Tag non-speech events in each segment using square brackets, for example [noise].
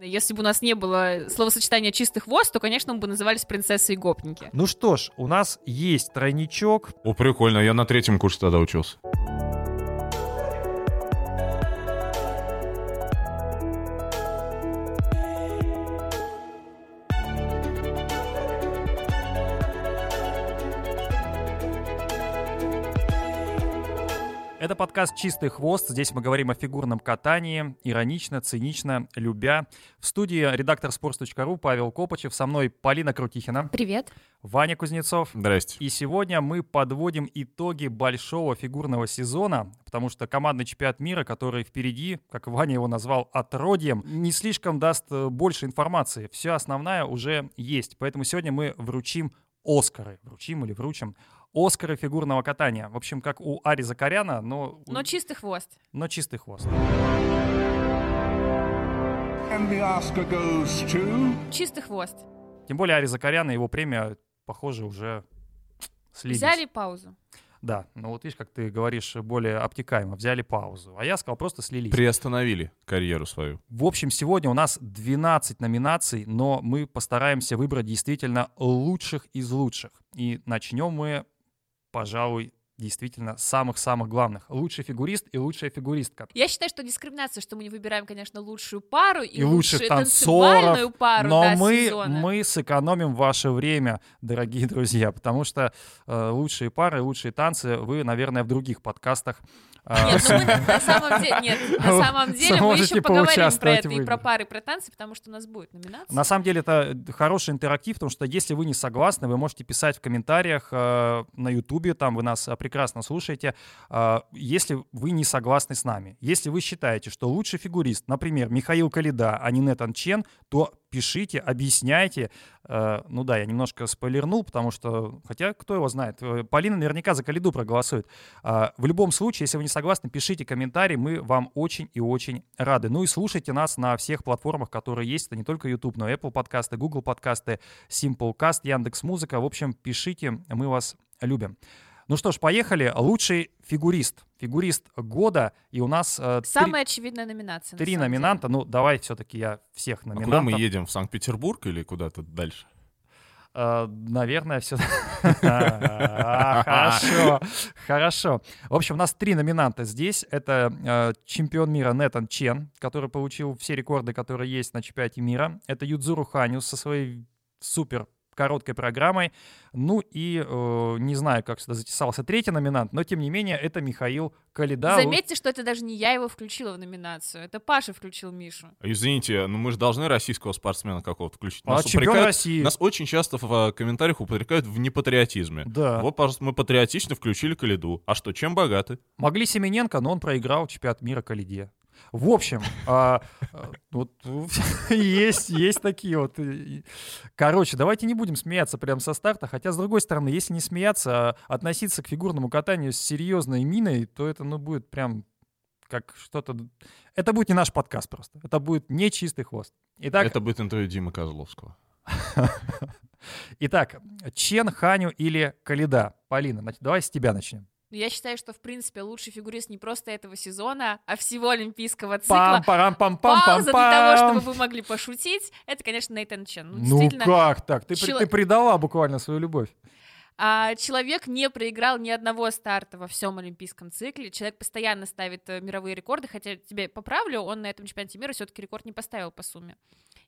Если бы у нас не было словосочетания «чистый хвост», то, конечно, мы бы назывались принцессы и гопники. Ну что ж, у нас есть тройничок. О, прикольно, я на третьем курсе тогда учился. Это подкаст «Чистый хвост». Здесь мы говорим о фигурном катании, иронично, цинично, любя. В студии редактор sports.ru Павел Копачев, со мной Полина Крутихина. Привет. Ваня Кузнецов. Здрасте. И сегодня мы подводим итоги большого фигурного сезона, потому что командный чемпионат мира, который впереди, как Ваня его назвал, отродьем, не слишком даст э, больше информации. Все основное уже есть. Поэтому сегодня мы вручим Оскары. Вручим или вручим Оскары фигурного катания. В общем, как у Ари Закаряна, но... Но чистый хвост. Но чистый хвост. And the Oscar goes to... Чистый хвост. Тем более Ари Закаряна, его премия, похоже, уже слились. Взяли паузу. Да, ну вот видишь, как ты говоришь более обтекаемо, взяли паузу. А я сказал, просто слились. Приостановили карьеру свою. В общем, сегодня у нас 12 номинаций, но мы постараемся выбрать действительно лучших из лучших. И начнем мы, пожалуй, действительно самых-самых главных. Лучший фигурист и лучшая фигуристка. Я считаю, что дискриминация, что мы не выбираем, конечно, лучшую пару и, И лучших танцоров, пару Но да, мы, сезона. мы сэкономим ваше время, дорогие друзья, потому что э, лучшие пары, лучшие танцы вы, наверное, в других подкастах Нет, ну мы [laughs] на, самом деле, нет, на самом деле мы еще поговорим про это и про пары, про танцы, потому что у нас будет номинация. На самом деле это хороший интерактив, потому что если вы не согласны, вы можете писать в комментариях э, на Ютубе, там вы нас э, прекрасно слушаете, э, если вы не согласны с нами. Если вы считаете, что лучший фигурист, например, Михаил Калида, а не Нетан Чен, то пишите, объясняйте. Э, ну да, я немножко спойлернул, потому что, хотя кто его знает, э, Полина наверняка за Калиду проголосует. А, В любом случае, если вы не согласны, пишите комментарии, мы вам очень и очень рады. Ну и слушайте нас на всех платформах, которые есть. Это не только YouTube, но и Apple подкасты, Google подкасты, Simplecast, Яндекс Музыка. В общем, пишите, мы вас любим. Ну что ж, поехали. Лучший фигурист. Фигурист года. И у нас э, три- Самая очевидная номинация. на три деле. номинанта. Ну, давай все-таки я всех А номинантов. куда мы едем? В Санкт-Петербург или куда-то дальше? Э, Наверное, все. [laughs] Хорошо, хорошо. В общем, у нас три номинанта здесь. Это э, чемпион мира Нетан Чен, который получил все рекорды, которые есть на чемпионате мира. Это Юдзуру Ханю со своей супер короткой программой. Ну и э, не знаю, как сюда затесался третий номинант, но тем не менее это Михаил Калида. Заметьте, что это даже не я его включила в номинацию, это Паша включил Мишу. Извините, но мы же должны российского спортсмена какого-то включить. А, Нас, чемпион упрекают- России. нас очень часто в э, комментариях упрекают в непатриотизме. Да. Вот, пожалуйста, мы патриотично включили Калиду. А что, чем богаты? Могли Семененко, но он проиграл чемпионат мира Калиде. В общем, а, вот [laughs] есть, есть такие вот. Короче, давайте не будем смеяться прямо со старта, хотя, с другой стороны, если не смеяться, а относиться к фигурному катанию с серьезной миной, то это, ну, будет прям как что-то... Это будет не наш подкаст просто. Это будет не чистый хвост. Итак, Это будет интервью Димы Козловского. [laughs] итак Чен, Ханю или Калида? Полина, давай с тебя начнем. Но я считаю, что, в принципе, лучший фигурист не просто этого сезона, а всего олимпийского цикла. Пам-парам-пам-пам-пам-пам. Пауза для того, чтобы вы могли пошутить. Это, конечно, Нейтан Чен. Ну, Ну как так? Ты, чело- ты предала буквально свою любовь. А, человек не проиграл ни одного старта во всем олимпийском цикле. Человек постоянно ставит э, мировые рекорды, хотя тебе поправлю, он на этом чемпионате мира все-таки рекорд не поставил по сумме.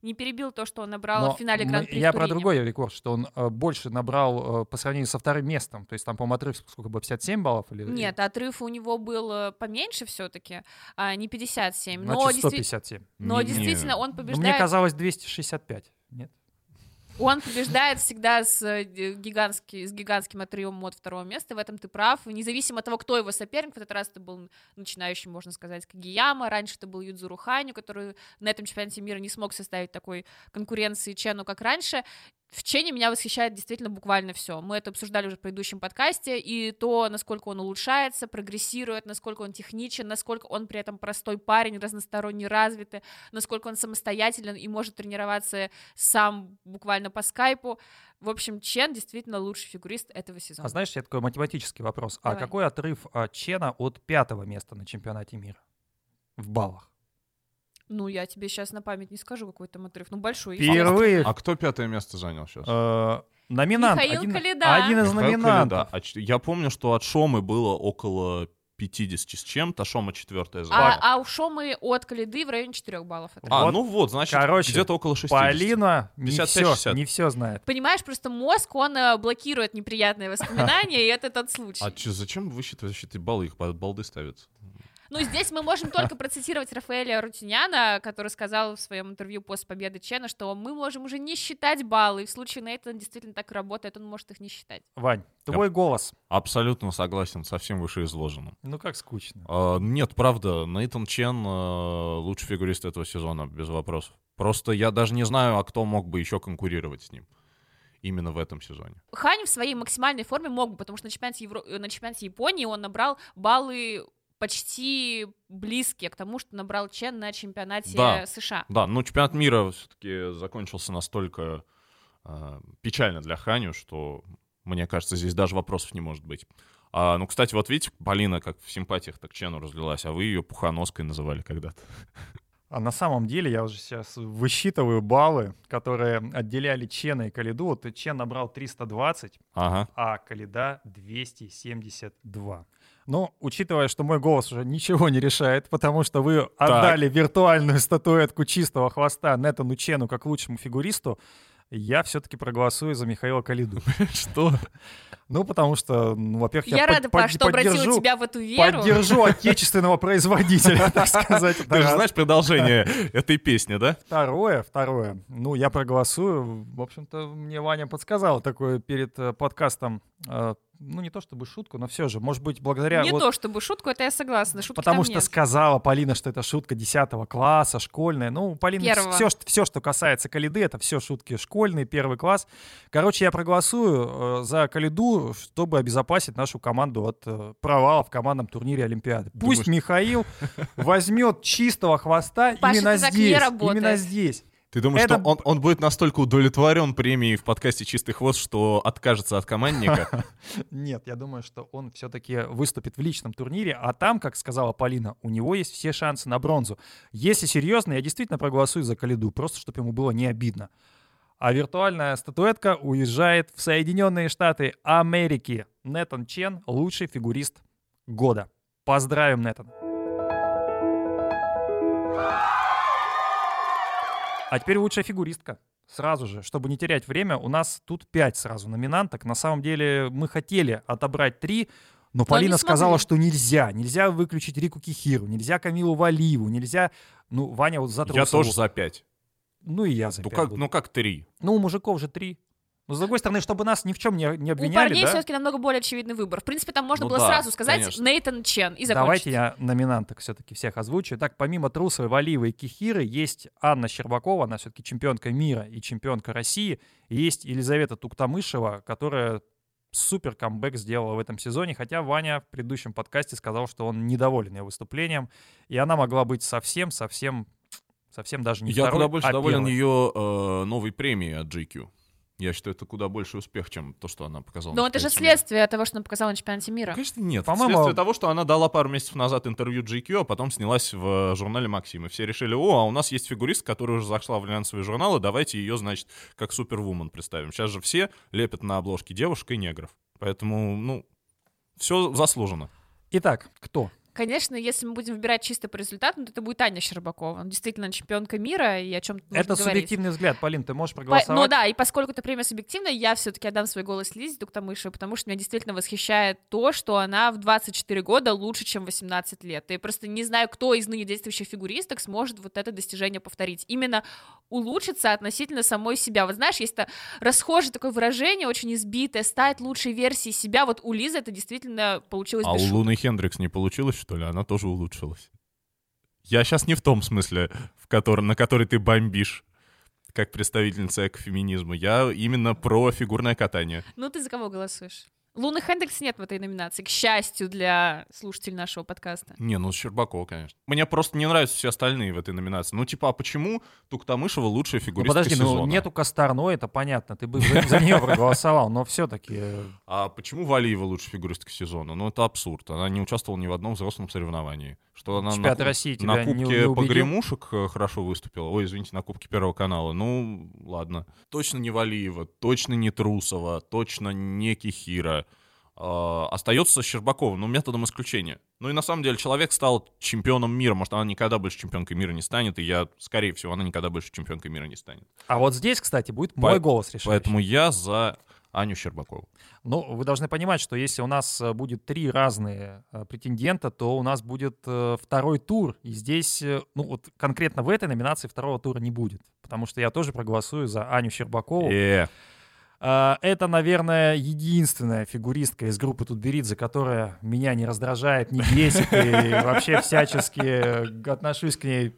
Не перебил то, что он набрал Но в финале Гран-при Я про другой рекорд, что он э, больше набрал э, по сравнению со вторым местом. То есть там, по-моему, отрыв сколько было, 57 баллов? Или... Нет, отрыв у него был поменьше все-таки, а не 57. но Значит, действи- 157. но Не- действительно он Ну, побеждает. Мне казалось 265. Нет? Он побеждает всегда с, э, д- гигантски- с гигантским отрывом от второго места, в этом ты прав. Независимо от того, кто его соперник, в этот раз это был начинающий, можно сказать, Кагияма, раньше это был Юдзуру Ханю, который на этом чемпионате мира не смог составить такой конкуренции Чену, как раньше. В Чене меня восхищает действительно буквально все. Мы это обсуждали уже в предыдущем подкасте, и то, насколько он улучшается, прогрессирует, насколько он техничен, насколько он при этом простой парень, разносторонне развитый, насколько он самостоятелен и может тренироваться сам буквально по скайпу. В общем, Чен действительно лучший фигурист этого сезона. А знаешь, я такой математический вопрос. А Давай. какой отрыв а, Чена от пятого места на чемпионате мира? В баллах. Ну, я тебе сейчас на память не скажу, какой там отрыв. Ну, большой. Впервые А кто пятое место занял сейчас? э, номинант. Михаил один, Калида. один из Михаил номинантов. Калида. А я помню, что от Шомы было около 50 с чем-то, Шома четвертая А, заняла. а у Шомы от Калиды в районе 4 баллов. А, Вот, ну вот, значит, короче, где-то около 60. Полина не 55-60. все, не все знает. Понимаешь, просто мозг, он э, блокирует неприятные воспоминания, и это тот случай. А зачем вы считаете эти баллы? Их балды ставятся. Ну, здесь мы можем только процитировать Рафаэля Рутиняна, который сказал в своем интервью после победы Чена, что мы можем уже не считать баллы, и в случае Нейтана действительно так и работает, он может их не считать. Вань, твой голос. Абсолютно согласен со всем вышеизложенным. Ну как скучно. А, нет, правда, Нейтан Чен э, лучший фигурист этого сезона, без вопросов. Просто я даже не знаю, а кто мог бы еще конкурировать с ним. Именно в этом сезоне. Хань в своей максимальной форме мог бы, потому что на чемпионате, Евро... на чемпионате Японии он набрал баллы почти близкие к тому, что набрал Чен на чемпионате Да. США. Да, ну чемпионат мира все-таки закончился настолько э, печально для Ханю, что, мне кажется, здесь даже вопросов не может быть. А, ну, кстати, вот видите, Полина как в симпатиях так Чену разлилась, а вы ее пухоноской называли когда-то. А на самом деле я уже сейчас высчитываю баллы, которые отделяли Чена и Калиду. Вот Чен набрал 320, Ага. а Калида 272. Ну, учитывая, что мой голос уже ничего не решает, потому что вы отдали виртуальную статуэтку чистого хвоста Нетану Чену как лучшему фигуристу, я все-таки проголосую за Михаила Калиду. [laughs] Что? Ну, потому что, ну, во-первых, Я, я, рада, под- что обратила поддержу, тебя в эту веру. поддержу отечественного производителя, [laughs] так сказать. Ты же знаешь продолжение этой песни, да? Второе, второе. Ну, я проголосую. В общем-то, мне Ваня подсказал такое перед э, подкастом. э, ну, не то чтобы шутку, но все же, может быть, благодаря... Не вот- то чтобы шутку, это я согласна. Шутки Потому там что нет. сказала Полина, что это шутка 10 класса, школьная. Ну, Полина, Первого. все, все, что касается Калиды, это все шутки школьные, первый класс. Короче, я проголосую э, за Калиду, чтобы обезопасить нашу команду от э, провала в командном турнире Олимпиады. Пусть Думаешь- Михаил возьмет чистого хвоста Паша, именно здесь. Именно здесь. Ты думаешь, Это- что он, он будет настолько удовлетворен премией в подкасте «Чистый хвост», что откажется от командника? [laughs] Нет, я думаю, что он все-таки выступит в личном турнире, а там, как сказала Полина, у него есть все шансы на бронзу. Если серьезно, я действительно проголосую за Калиду, просто чтобы ему было не обидно. А виртуальная статуэтка уезжает в Соединенные Штаты Америки. Нетан Чен — лучший фигурист года. Поздравим, Нетан. А теперь лучшая фигуристка. Сразу же, чтобы не терять время, у нас тут пять сразу номинанток. На самом деле мы хотели отобрать три, но Полина не сказала, что нельзя. Нельзя выключить Рику Кихиру, нельзя Камилу Валиеву, нельзя... Ну, Ваня вот за Я тоже за пять. Ну и я за Ну как, буду. ну как три? Ну, у мужиков же три. Но с другой стороны, чтобы нас ни в чем не, не У обвиняли, парней да? все-таки намного более очевидный выбор. В принципе, там можно Ну было да, сразу сказать конечно. Нейтан Чен и закончить. Давайте я номинанток все-таки всех озвучу. Так, помимо Трусовой, Валиевой и Кихиры, есть Анна Щербакова, она все-таки чемпионка мира и чемпионка России. И есть Елизавета Туктамышева, которая супер камбэк сделала в этом сезоне, хотя Ваня в предыдущем подкасте сказал, что он недоволен ее выступлением, и она могла быть совсем, совсем, даже не Я второй, куда больше а доволен первой. ее э, новой премией от GQ. Я считаю, это куда больше успех, чем то, что она показала. Но на это же чемпионате мира. следствие того, что она показала на чемпионате мира. Конечно, нет. По-моему- Следствие того, что она дала пару месяцев назад интервью GQ, а потом снялась в э, журнале Максим. И все решили, о, а у нас есть фигурист, которая уже зашла в глянцевые журналы, давайте ее, значит, как супервумен представим. Сейчас же все лепят на обложке девушек и негров. Поэтому, ну, все заслужено. Итак, кто? Конечно, если мы будем выбирать чисто по результатам, то это будет Аня Щербакова. Она действительно чемпионка мира, и о чем Это субъективный взгляд. Полин, ты можешь По- проголосовать? Ну да, и поскольку эта премия субъективная, я все-таки отдам свой голос Лизе Туктамышевой, потому что меня действительно восхищает то, что она в 24 года лучше, чем в 18 лет. Я просто не знаю, кто из ныне действующих фигуристок сможет вот это достижение повторить. Именно улучшиться относительно самой себя. Вот знаешь, есть это расхожее такое выражение, очень избитое, стать лучшей версией себя. Вот у Лизы это действительно получилось А у. Луны Хендрикс не получилось, что ли? Она тоже улучшилась. Я сейчас не в том смысле, в котором, на который ты бомбишь, как представительница экофеминизма. Я именно про фигурное катание. Ну ты за кого голосуешь? Луны Хендрикс нет в этой номинации, к счастью для слушателей нашего подкаста. Не, ну Щербакова, конечно. Мне просто не нравятся все остальные в этой номинации. Ну, типа, а почему Туктамышева лучшая Ну, фигуристка подожди, сезона? ну нету Косторной, это понятно, ты бы за, за нее проголосовал, но все-таки... А почему Валиева лучшая фигуристка сезона? Ну, это абсурд. Она не участвовала ни в одном взрослом соревновании. Что она на, России на Кубке? Погремушек э, хорошо выступила. Ой, извините, на Кубке Первого канала. Ну, ладно. Точно не Валиева, точно не Трусова, точно не Кихира. А, остается Щербакова, ну, методом исключения. Ну и на самом деле человек стал чемпионом мира. Может, она никогда больше чемпионкой мира не станет, и я, скорее всего, она никогда больше чемпионкой мира не станет. А вот здесь, кстати, будет мой По- голос решающий. Поэтому я за Аню Щербакову. Ну, вы должны понимать, что если у нас э, будет три разные э, претендента, то у нас будет э, второй тур. И здесь, ну, вот конкретно в этой номинации второго тура не будет. Потому что я тоже проголосую за Аню Щербакову. Э, А, Это, наверное, единственная фигуристка из группы Тутберидзе, которая меня не раздражает, не бесит, и [laughs] вообще всячески отношусь к ней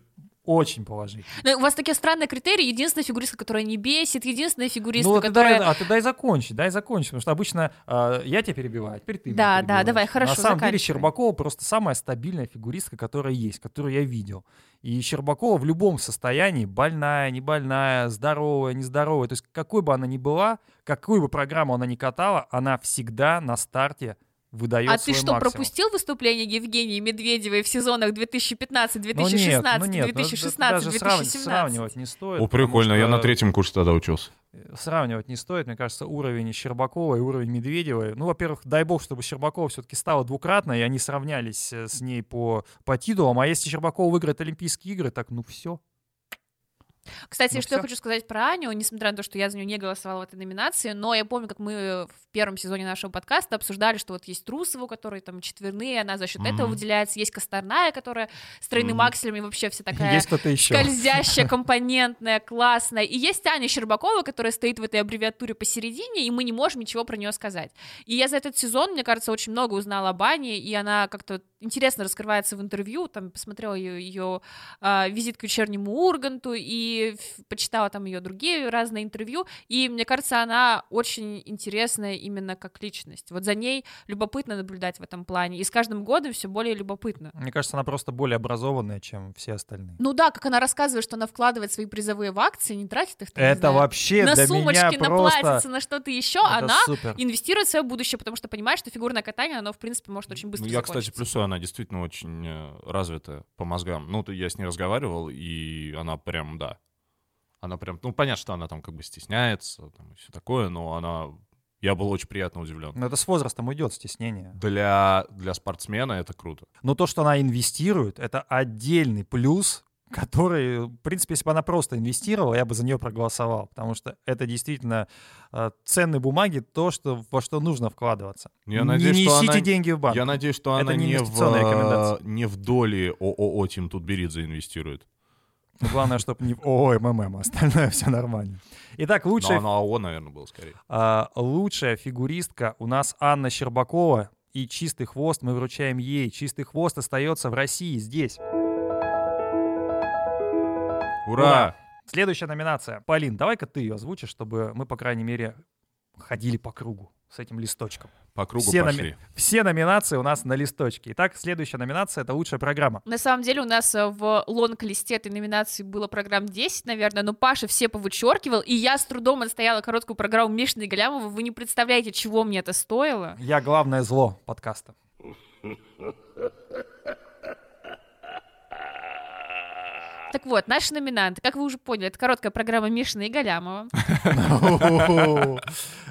очень положительно. Ну, у вас такие странные критерии. Единственная фигуристка, которая не бесит, единственная фигуристка, Ну, вот которая... дай, а ты дай закончить, дай закончить, потому что обычно э, я тебя перебиваю, а теперь ты Да, да, давай, хорошо, На самом деле. Щербакова просто самая стабильная фигуристка, которая есть, которую я видел. И Щербакова в любом состоянии, больная, не больная, здоровая, нездоровая, то есть какой бы она ни была, какую бы программу она ни катала, она всегда на старте выдает А свой ты что, максимум. пропустил выступление Евгении Медведевой в сезонах 2015, Ну 2016, нет, ну нет, ну это 2016, даже сравни- 2017? сравнивать не стоит. О, прикольно, я на третьем курсе тогда учился. сравнивать не стоит. Мне кажется, уровень Щербакова и уровень Медведевой. Ну, во-первых, дай бог, чтобы Щербакова все-таки стала двукратной, и они сравнялись э, с ней по, по титулам. А если Щербакова выиграет Олимпийские игры, так ну все. Кстати, Ну что я всё. хочу сказать про Аню, несмотря на то, что я за нее не голосовала в этой номинации, но я помню, как мы в первом сезоне нашего подкаста обсуждали, что вот есть Трусова, у которой там четверные, она за счет этого Мгм. выделяется, есть Косторная, которая с тройным Мгм. акселем и вообще вся такая Есть еще. скользящая, [laughs] компонентная, классная. И есть Аня Щербакова, которая стоит в этой аббревиатуре посередине, и мы не можем ничего про нее сказать. И я за этот сезон, мне кажется, очень много узнала об Ане, и она как-то интересно раскрывается в интервью, там посмотрела ее, ее а, визит к вечернему Урганту и почитала там ее другие разные интервью, и мне кажется, она очень интересная именно как личность. Вот за ней любопытно наблюдать в этом плане, и с каждым годом все более любопытно. Мне кажется, она просто более образованная, чем все остальные. Ну да, как она рассказывает, что она вкладывает свои призовые в акции, не тратит их. там, не Это знаю, вообще на для сумочки, меня на просто... платьице, на что-то еще, Это она супер. инвестирует в свое будущее, потому что понимает, что фигурное катание, оно, в принципе, может очень быстро Ну, я, кстати, закончиться. плюсую, она действительно очень э, развита по мозгам. Ну, я с ней разговаривал, и она прям, да. Она прям, ну, понятно, что она там как бы стесняется, там, и все такое, но она... Я был очень приятно удивлен. Ну, это с возрастом уйдет стеснение. Для, для спортсмена это круто. Но то, что она инвестирует, это отдельный плюс, который, в принципе, если бы она просто инвестировала, я бы за нее проголосовал, потому что это действительно э, ценные бумаги, то, что, во что нужно вкладываться. Я не надеюсь, что несите она- деньги в банк. Я надеюсь, что Это она не не, в, рекомендация. не в доли ООО Тим Тутберидзе инвестирует. Но Главное, чтобы не в ООО МММ, а остальное [laughs] все нормально. Итак, Но лучшая, она АО, наверное, был скорее. а, лучшая фигуристка у нас Анна Щербакова. И чистый хвост мы вручаем ей. Чистый хвост остается в России здесь. Ура! Следующая номинация. Полин, давай-ка ты ее озвучишь, чтобы мы, по крайней мере, ходили по кругу с этим листочком. По кругу Все, номи- пошли. все номинации у нас на листочке. Итак, следующая номинация — это лучшая программа. На самом деле у нас э, в лонг-листе этой номинации было программ 10, наверное, но Паша все повычеркивал, и я с трудом отстояла короткую программу Мишины и Галямова. Вы не представляете, чего мне это стоило. Я главное зло подкаста. [laughs] Так вот, наши номинанты, как вы уже поняли, это короткая программа Мишина и Галямова. [laughs]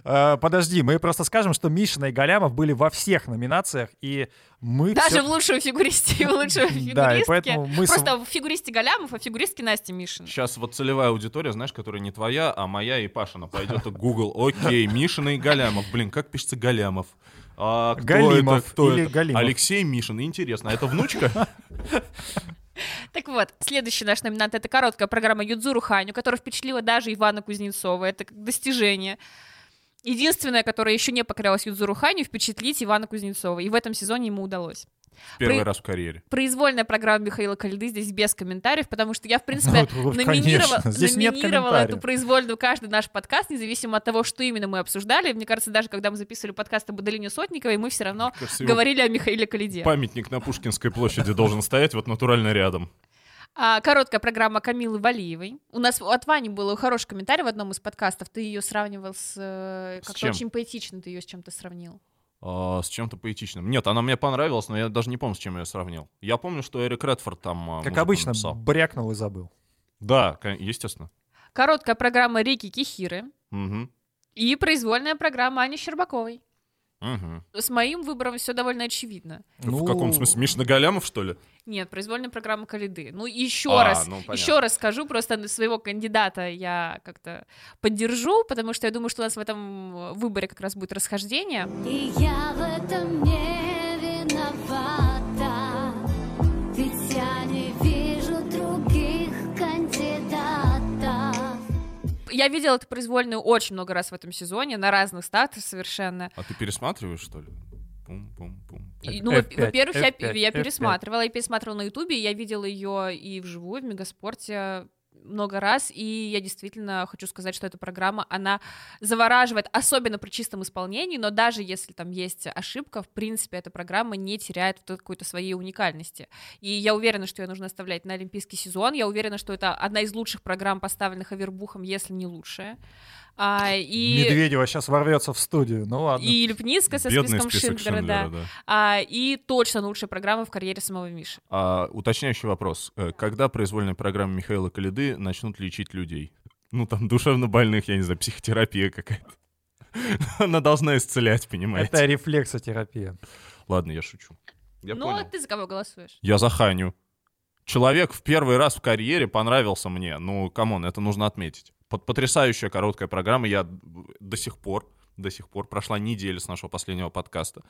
Э, Подожди, мы просто скажем, что Мишина и Галямов были во всех номинациях, и мы Даже в лучшую фигуристе и в лучшую [laughs] Да, и фигуристке. поэтому мы с- Просто в фигуристе Галямов, а в фигуристке Настя Мишина. Сейчас вот целевая аудитория, знаешь, которая не твоя, а моя и Пашина. Пойдет в Google. Окей, Мишина и Галямов. Блин, как пишется Галямов? А, кто Галимов это? Кто или это? Галимов. Алексей Мишин. Интересно, а это внучка? [laughs] Так вот, следующий наш номинант — это короткая программа Юдзуру Ханю, которая впечатлила даже Ивана Кузнецова. Это достижение. Единственное, которое еще не покорялось Юдзуру Ханю, впечатлить Ивана Кузнецова. И в этом сезоне ему удалось. Первый При- раз в карьере. Произвольная программа Михаила Калиды здесь без комментариев, потому что я, в принципе, Ну, номинировала, номинировала эту произвольную каждый наш подкаст, независимо от того, что именно мы обсуждали. Мне кажется, даже когда мы записывали подкаст об Аделине Сотниковой, мы все равно Кажется, говорили о Михаиле Калиде. Памятник на Пушкинской площади должен стоять вот натурально рядом. А, короткая программа Камилы Валиевой. У нас от Вани был хороший комментарий в одном из подкастов. Ты ее сравнивал с... э, Как-то очень поэтично ты ее с чем-то сравнил. А, с чем-то поэтичным. Нет, она мне понравилась, но я даже не помню, с чем я ее сравнил. Я помню, что Эрик Редфорд там а, Как обычно, написал. брякнул и забыл. Да, естественно. Короткая программа Рики Кихиры. Мгм. И произвольная программа Ани Щербаковой. Мгм. С моим выбором все довольно очевидно. В каком смысле? Мишна Галямов, что ли? Нет, произвольная программа Калиды. Ну, еще А, раз, ну, понятно. еще раз скажу, просто своего кандидата я как-то поддержу, потому что я думаю, что у нас в этом э, выборе как раз будет расхождение. И я в этом не Я видела эту произвольную очень много раз в этом сезоне, на разных статах совершенно. А ты пересматриваешь, что ли? Пум-пум-пум. И, ну, F5, во- во-первых, я, F5, я F5. пересматривала, я пересматривала на Ютубе, я видела ее и вживую в Мегаспорте много раз, и я действительно хочу сказать, что эта программа, она завораживает, особенно при чистом исполнении, но даже если там есть ошибка, в принципе, эта программа не теряет какой-то своей уникальности. И я уверена, что ее нужно оставлять на олимпийский сезон, я уверена, что это одна из лучших программ, поставленных Авербухом, если не лучшая. А, и... Медведева сейчас ворвется в студию, ну ладно. И Липницкая со Бедный списком список Шиндлера, да. Шиндлера, да. А, и точно лучшая программа в карьере самого Миши. А, уточняющий вопрос. Э, Когда произвольная программа Михаила Коляды начнут лечить людей? Ну, там, душевно больных, я не знаю, психотерапия какая-то. [laughs] Она должна исцелять, понимаете? Это рефлексотерапия. Ладно, я шучу. Я ну, понял. а ты за кого голосуешь? Я за Ханю. Человек в первый раз в карьере понравился мне. Ну, come on, это нужно отметить. Под потрясающая короткая программа. Я до сих пор, до сих пор прошла неделя с нашего последнего подкаста.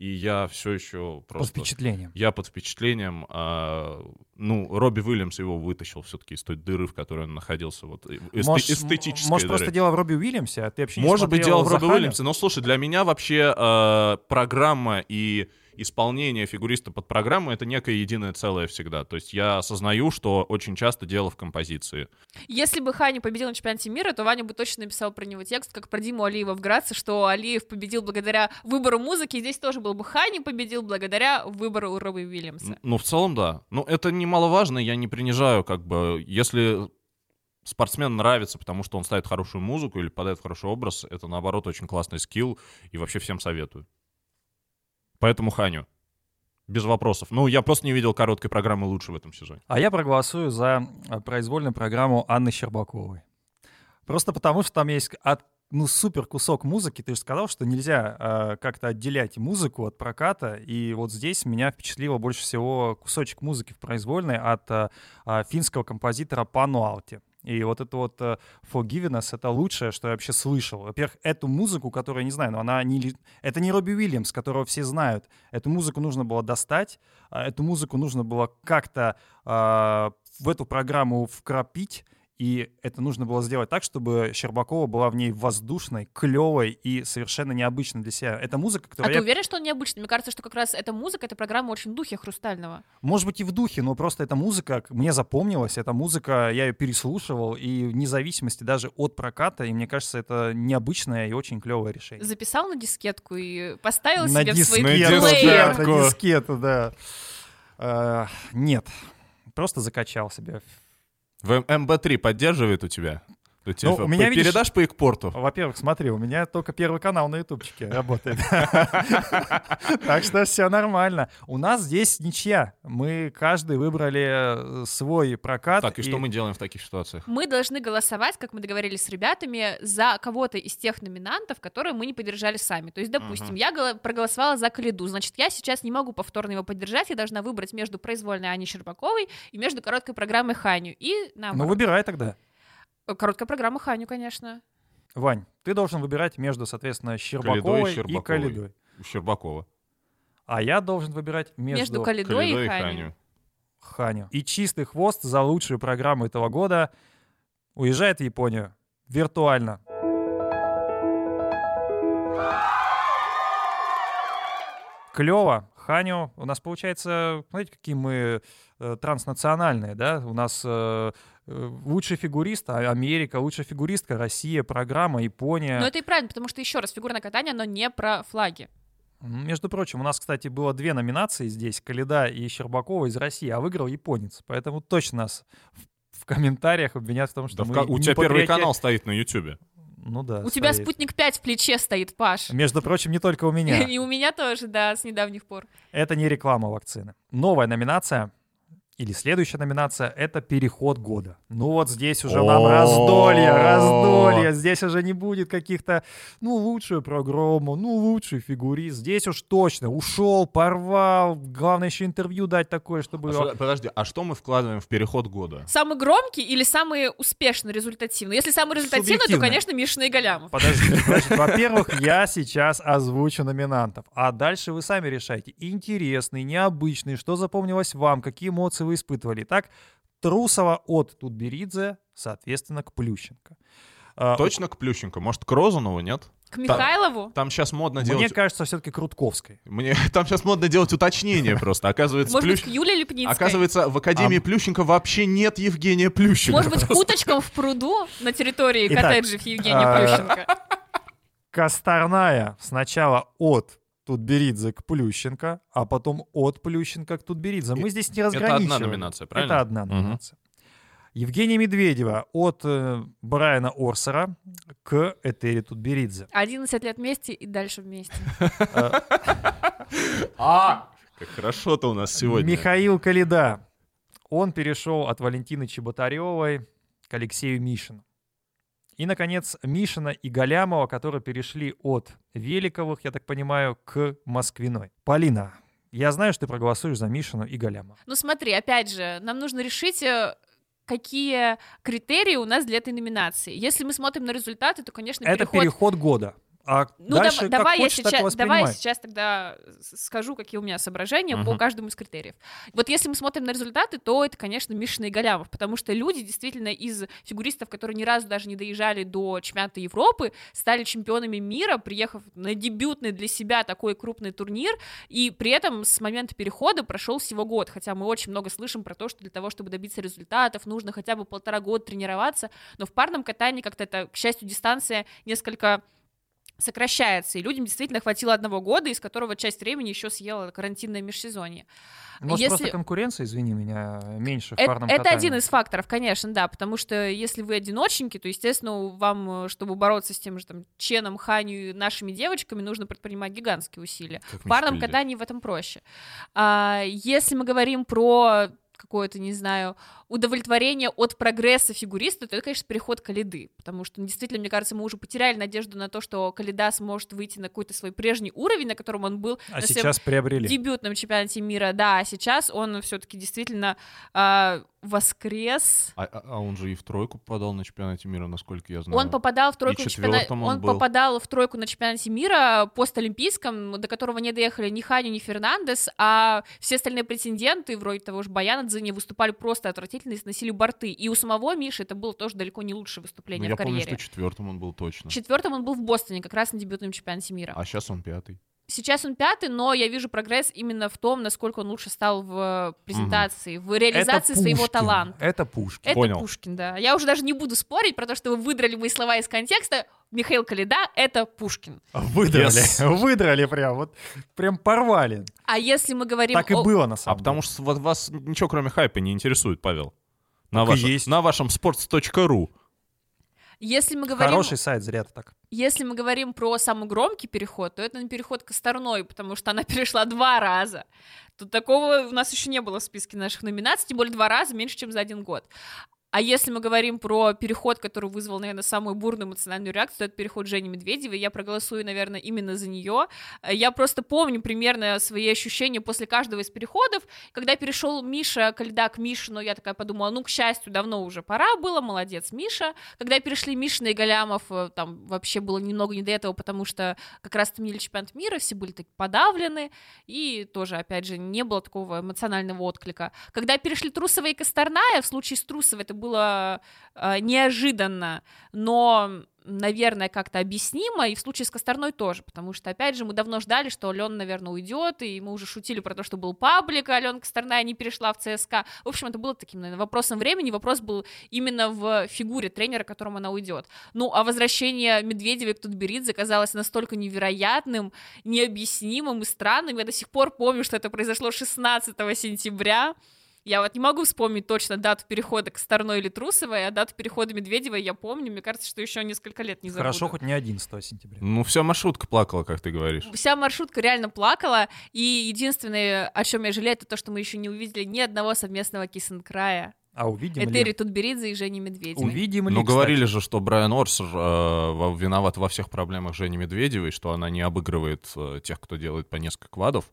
И я все еще Под просто... впечатлением. Я под впечатлением. а, ну, Робби Уильямс его вытащил все-таки из той дыры, в которой он находился. Вот, э, эсте- Может, эстетической может дыры. просто дело в Робби Уильямсе, а ты вообще не Может быть, дело в «За Робби Ханю»? Уильямсе. Но слушай, для меня вообще э, программа и исполнение фигуриста под программу — это некое единое целое всегда. То есть я осознаю, что очень часто дело в композиции. Если бы Хани победил на чемпионате мира, то Ваня бы точно написал про него текст, как про Диму Алиева в Граце, что Алиев победил благодаря выбору музыки, и здесь тоже был бы Хани победил благодаря выбору Робби Уильямса. Ну, в целом, да. Ну, это немаловажно, я не принижаю, как бы, если спортсмен нравится, потому что он ставит хорошую музыку или подает хороший образ, это, наоборот, очень классный скилл, и вообще всем советую. Поэтому Ханю. Без вопросов. Ну, я просто не видел короткой программы лучше в этом сезоне. А я проголосую за э, произвольную программу Анны Щербаковой. Просто потому, что там есть от, ну, супер кусок музыки. Ты же сказал, что нельзя э, как-то отделять музыку от проката. И вот здесь меня впечатлило больше всего кусочек музыки в произвольной от э, э, финского композитора Пану Алти. И вот это вот э, Forgiveness — это лучшее, что я вообще слышал. Во-первых, эту музыку, которую я не знаю, но она не... Это не Робби Уильямс, которого все знают. Эту музыку нужно было достать, а эту музыку нужно было как-то а, в эту программу вкрапить, и это нужно было сделать так, чтобы Щербакова была в ней воздушной, клевой и совершенно необычной для себя. Это музыка, А которая... ты я- уверен, что он необычный? Мне кажется, что как раз эта музыка, эта программа очень в духе Хрустального. Может быть, и в духе, но просто эта музыка мне запомнилась. Эта музыка, я ее переслушивал, и вне зависимости даже от проката, и мне кажется, это необычное и очень клевое решение. Записал на дискетку и поставил На себе в свой На плеер. да, на дискету, да. А, Нет, просто закачал себе. В МБ3 поддерживает у тебя? Ты тебе Ну, у меня, видишь- передашь по экпорту? Во-первых, смотри, у меня только первый канал на ютубчике работает. [laughs] Так что все нормально. У нас здесь ничья. Мы каждый выбрали э, свой прокат. Так, и что мы делаем в таких ситуациях? Мы должны голосовать, как мы договорились с ребятами, за кого-то из тех номинантов, которые мы не поддержали сами. То есть, допустим, я голо- проголосовала за Калиду, значит, я сейчас не могу повторно его поддержать, я должна выбрать между произвольной Аней Щербаковой и между короткой программой Ханю. И Ну, наоборот. выбирай тогда. Короткая программа Ханю, конечно. Вань, ты должен выбирать между, соответственно, Щербаковой и Щербаковой. Калидой. Щербакова. А я должен выбирать между, Между Калидой Калидой и и Ханю. Ханю. Ханю. И чистый хвост за лучшую программу этого года уезжает в Японию. Виртуально. Клево, Ханю. У нас получается, знаете, какие мы э, транснациональные, да? У нас э, э, лучший фигурист а- Америка, лучшая фигуристка Россия, программа Япония. Но это и правильно, потому что, еще раз, фигурное катание, оно не про флаги. Между прочим, у нас, кстати, было две номинации здесь, Каледа и Щербакова из России, а выиграл японец. Поэтому точно нас в, в комментариях обвинят в том, что Да в мы ка- у тебя первый непатриоти- канал стоит на Ютубе. Ну да. У тебя стоит. спутник 5 в плече стоит, Паш. Между прочим, не только у меня. [laughs] И у меня тоже, да, с недавних пор. Это не реклама вакцины. Новая номинация или следующая номинация — это «Переход года». Ну вот здесь уже нам раздолье, раздолье. Здесь уже не будет каких-то, ну, лучшую программу, ну, лучший фигурист. Здесь уж точно ушел, порвал. Главное еще интервью дать такое, чтобы... А что- подожди, а что мы вкладываем в переход года? Самый громкий или самый успешно результативный? Если самый результативный, то, конечно, Мишина и Галямов. Подожди, [laughs] подожди. Во-первых, я сейчас озвучу номинантов, а дальше вы сами решайте. Интересный, необычный, что запомнилось вам, какие эмоции вы испытывали. Итак, Трусова от Тутберидзе, соответственно, к Плющенко. А, Точно к Плющенко? Может, к Розанову, нет? К Михайлову? Там сейчас модно Мне делать... кажется, все-таки к Рудковской. Мне... [laughs] Там сейчас модно делать уточнение просто. Оказывается, Может быть, Плющ- к Юле Лепницкой? Оказывается, в Академии Плющенко вообще нет Евгения Плющенко. Может быть, к уточкам в пруду на территории Итак, коттеджев Евгения а, Плющенко? Косторная сначала от Тутберидзе к Плющенко, а потом от Плющенко к Тутберидзе. Мы здесь не Это одна разграничиваем. номинация, правильно? Это одна номинация. Евгения Медведева от э, Брайана Орсера к Этери Тутберидзе. 11 лет вместе и дальше вместе. [laughs] А! Как хорошо-то у нас сегодня. Михаил Калида. Он перешел от Валентины Чеботаревой к Алексею Мишину. И, наконец, Мишина и Галямова, которые перешли от Великовых, я так понимаю, к Москвиной. Полина, я знаю, что ты проголосуешь за Мишину и Галямова. Ну смотри, опять же, нам нужно решить, э, какие критерии у нас для этой номинации. Если мы смотрим на результаты, то, конечно, Это переход... переход года. А Ну, дальше, дав- как давай, я хочешь, так сейчас, давай я сейчас тогда скажу, какие у меня соображения по Мгм. каждому из критериев. Вот если мы смотрим на результаты, то это, конечно, Мишина и Галямов, потому что люди действительно из фигуристов, которые ни разу даже не доезжали до чемпионата Европы, стали чемпионами мира, приехав на дебютный для себя такой крупный турнир, и при этом с момента перехода прошел всего год, хотя мы очень много слышим про то, что для того, чтобы добиться результатов, нужно хотя бы полтора года тренироваться, но в парном катании как-то это, к счастью, дистанция несколько сокращается, и людям действительно хватило одного года, из которого часть времени еще съела карантинное межсезонье. Может, если- просто конкуренция, извини меня, меньше в Э- парном Это, катании? один из факторов, конечно, да, потому что если вы одиночники, то, естественно, вам, э, чтобы бороться с тем же там Ченом, Ханью и нашими девочками, нужно предпринимать гигантские усилия. Как В парном катании в этом проще. А, если мы говорим про какое-то, не знаю, удовлетворение от прогресса фигуриста, то это, конечно, переход Калиды, потому что, ну, действительно, мне кажется, мы уже потеряли надежду на то, что Калида сможет выйти на какой-то свой прежний уровень, на котором он был А на сейчас приобрели. дебютном чемпионате мира, да, а сейчас он все-таки действительно а, воскрес. А, а- а он же и в тройку попадал на чемпионате мира, насколько я знаю. Он попадал в тройку И на чемпионате, он он был. попадал в тройку на чемпионате мира постолимпийском, до которого не доехали ни Хани, ни Фернандес, а все остальные претенденты, вроде того же Баяна Дзини, выступали просто отвратительно и сносили борты. И у самого Миши это было тоже далеко не лучшее Ну, выступление я в помню, карьере. что четвертым он был точно. Четвертым он был в Бостоне, как раз на дебютном чемпионате мира. А сейчас он пятый. Сейчас он пятый, но я вижу прогресс именно в том, насколько он лучше стал в презентации, в реализации Это своего Пушкин. таланта. Это Пушкин. Это Понял. Пушкин, да. Я уже даже не буду спорить про то, что вы выдрали мои слова из контекста. Михаил Калида — это Пушкин. Выдрали. Yes. [laughs] Выдрали прям. Вот прям порвали. А если мы говорим Так и о... было на А самом потому что вот вас ничего кроме хайпа не интересует, Павел. На, Так и вашем, есть. на вашем sports.ru. Если мы деле. говорим... Хороший сайт, зря ты так. Если мы говорим про самый громкий переход, то это переход Косторной, потому что она [laughs] перешла два раза. Тут такого у нас еще не было в списке наших номинаций, тем более два раза, меньше, чем за один год. А если мы говорим про переход, который вызвал, наверное, самую бурную эмоциональную реакцию, то это переход Жени Медведевой. Я проголосую, наверное, именно за нее. Я просто помню примерно свои ощущения после каждого из переходов. Когда перешел Миша Кальда к Мишину, я такая подумала, ну, к счастью, давно уже пора было, молодец, Миша. Когда перешли Мишина и Галямов, э, там вообще было немного не до этого, потому что как раз отменили чемпионат мира, все были так подавлены, и тоже, опять же, не было такого эмоционального отклика. Когда перешли Трусова и Косторная, в случае с Трусовой это было э, неожиданно, но наверное, как-то объяснимо, и в случае с Косторной тоже, потому что, опять же, мы давно ждали, что Алена, наверное, уйдет, и мы уже шутили про то, что был паблик, а Алена Косторная не перешла в ЦСКА. В общем, это было таким, наверное, вопросом времени, вопрос был именно в фигуре тренера, которому она уйдет. Ну, а возвращение Медведевой к Тутберидзе казалось настолько невероятным, необъяснимым и странным. Я до сих пор помню, что это произошло 16 сентября, я вот не могу вспомнить точно дату перехода к Старной или Трусовой, а дату перехода Медведевой я помню. Мне кажется, что еще несколько лет не забуду. Хорошо, хоть не 11 сентября. Ну, вся маршрутка плакала, как ты говоришь. Вся маршрутка реально плакала, и единственное, о чем я жалею, это то, что мы еще не увидели ни одного совместного киссинг-края. А увидим Этери ли? Тутберидзе и Жени Медведевой. Увидим ли, Ну, говорили же, что Брайан Орсер э, виноват во всех проблемах Жени Медведевой, что она не обыгрывает э, тех, кто делает по несколько квадов,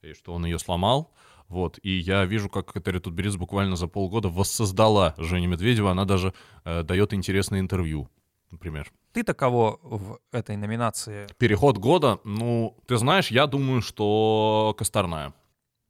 и что он ее сломал. Вот, и я вижу, как Катери Тутберидзе буквально за полгода воссоздала Женю Медведева, она даже э, дает интересное интервью, например. Ты-то кого в этой номинации? Переход года, ну, ты знаешь, я думаю, что Косторная.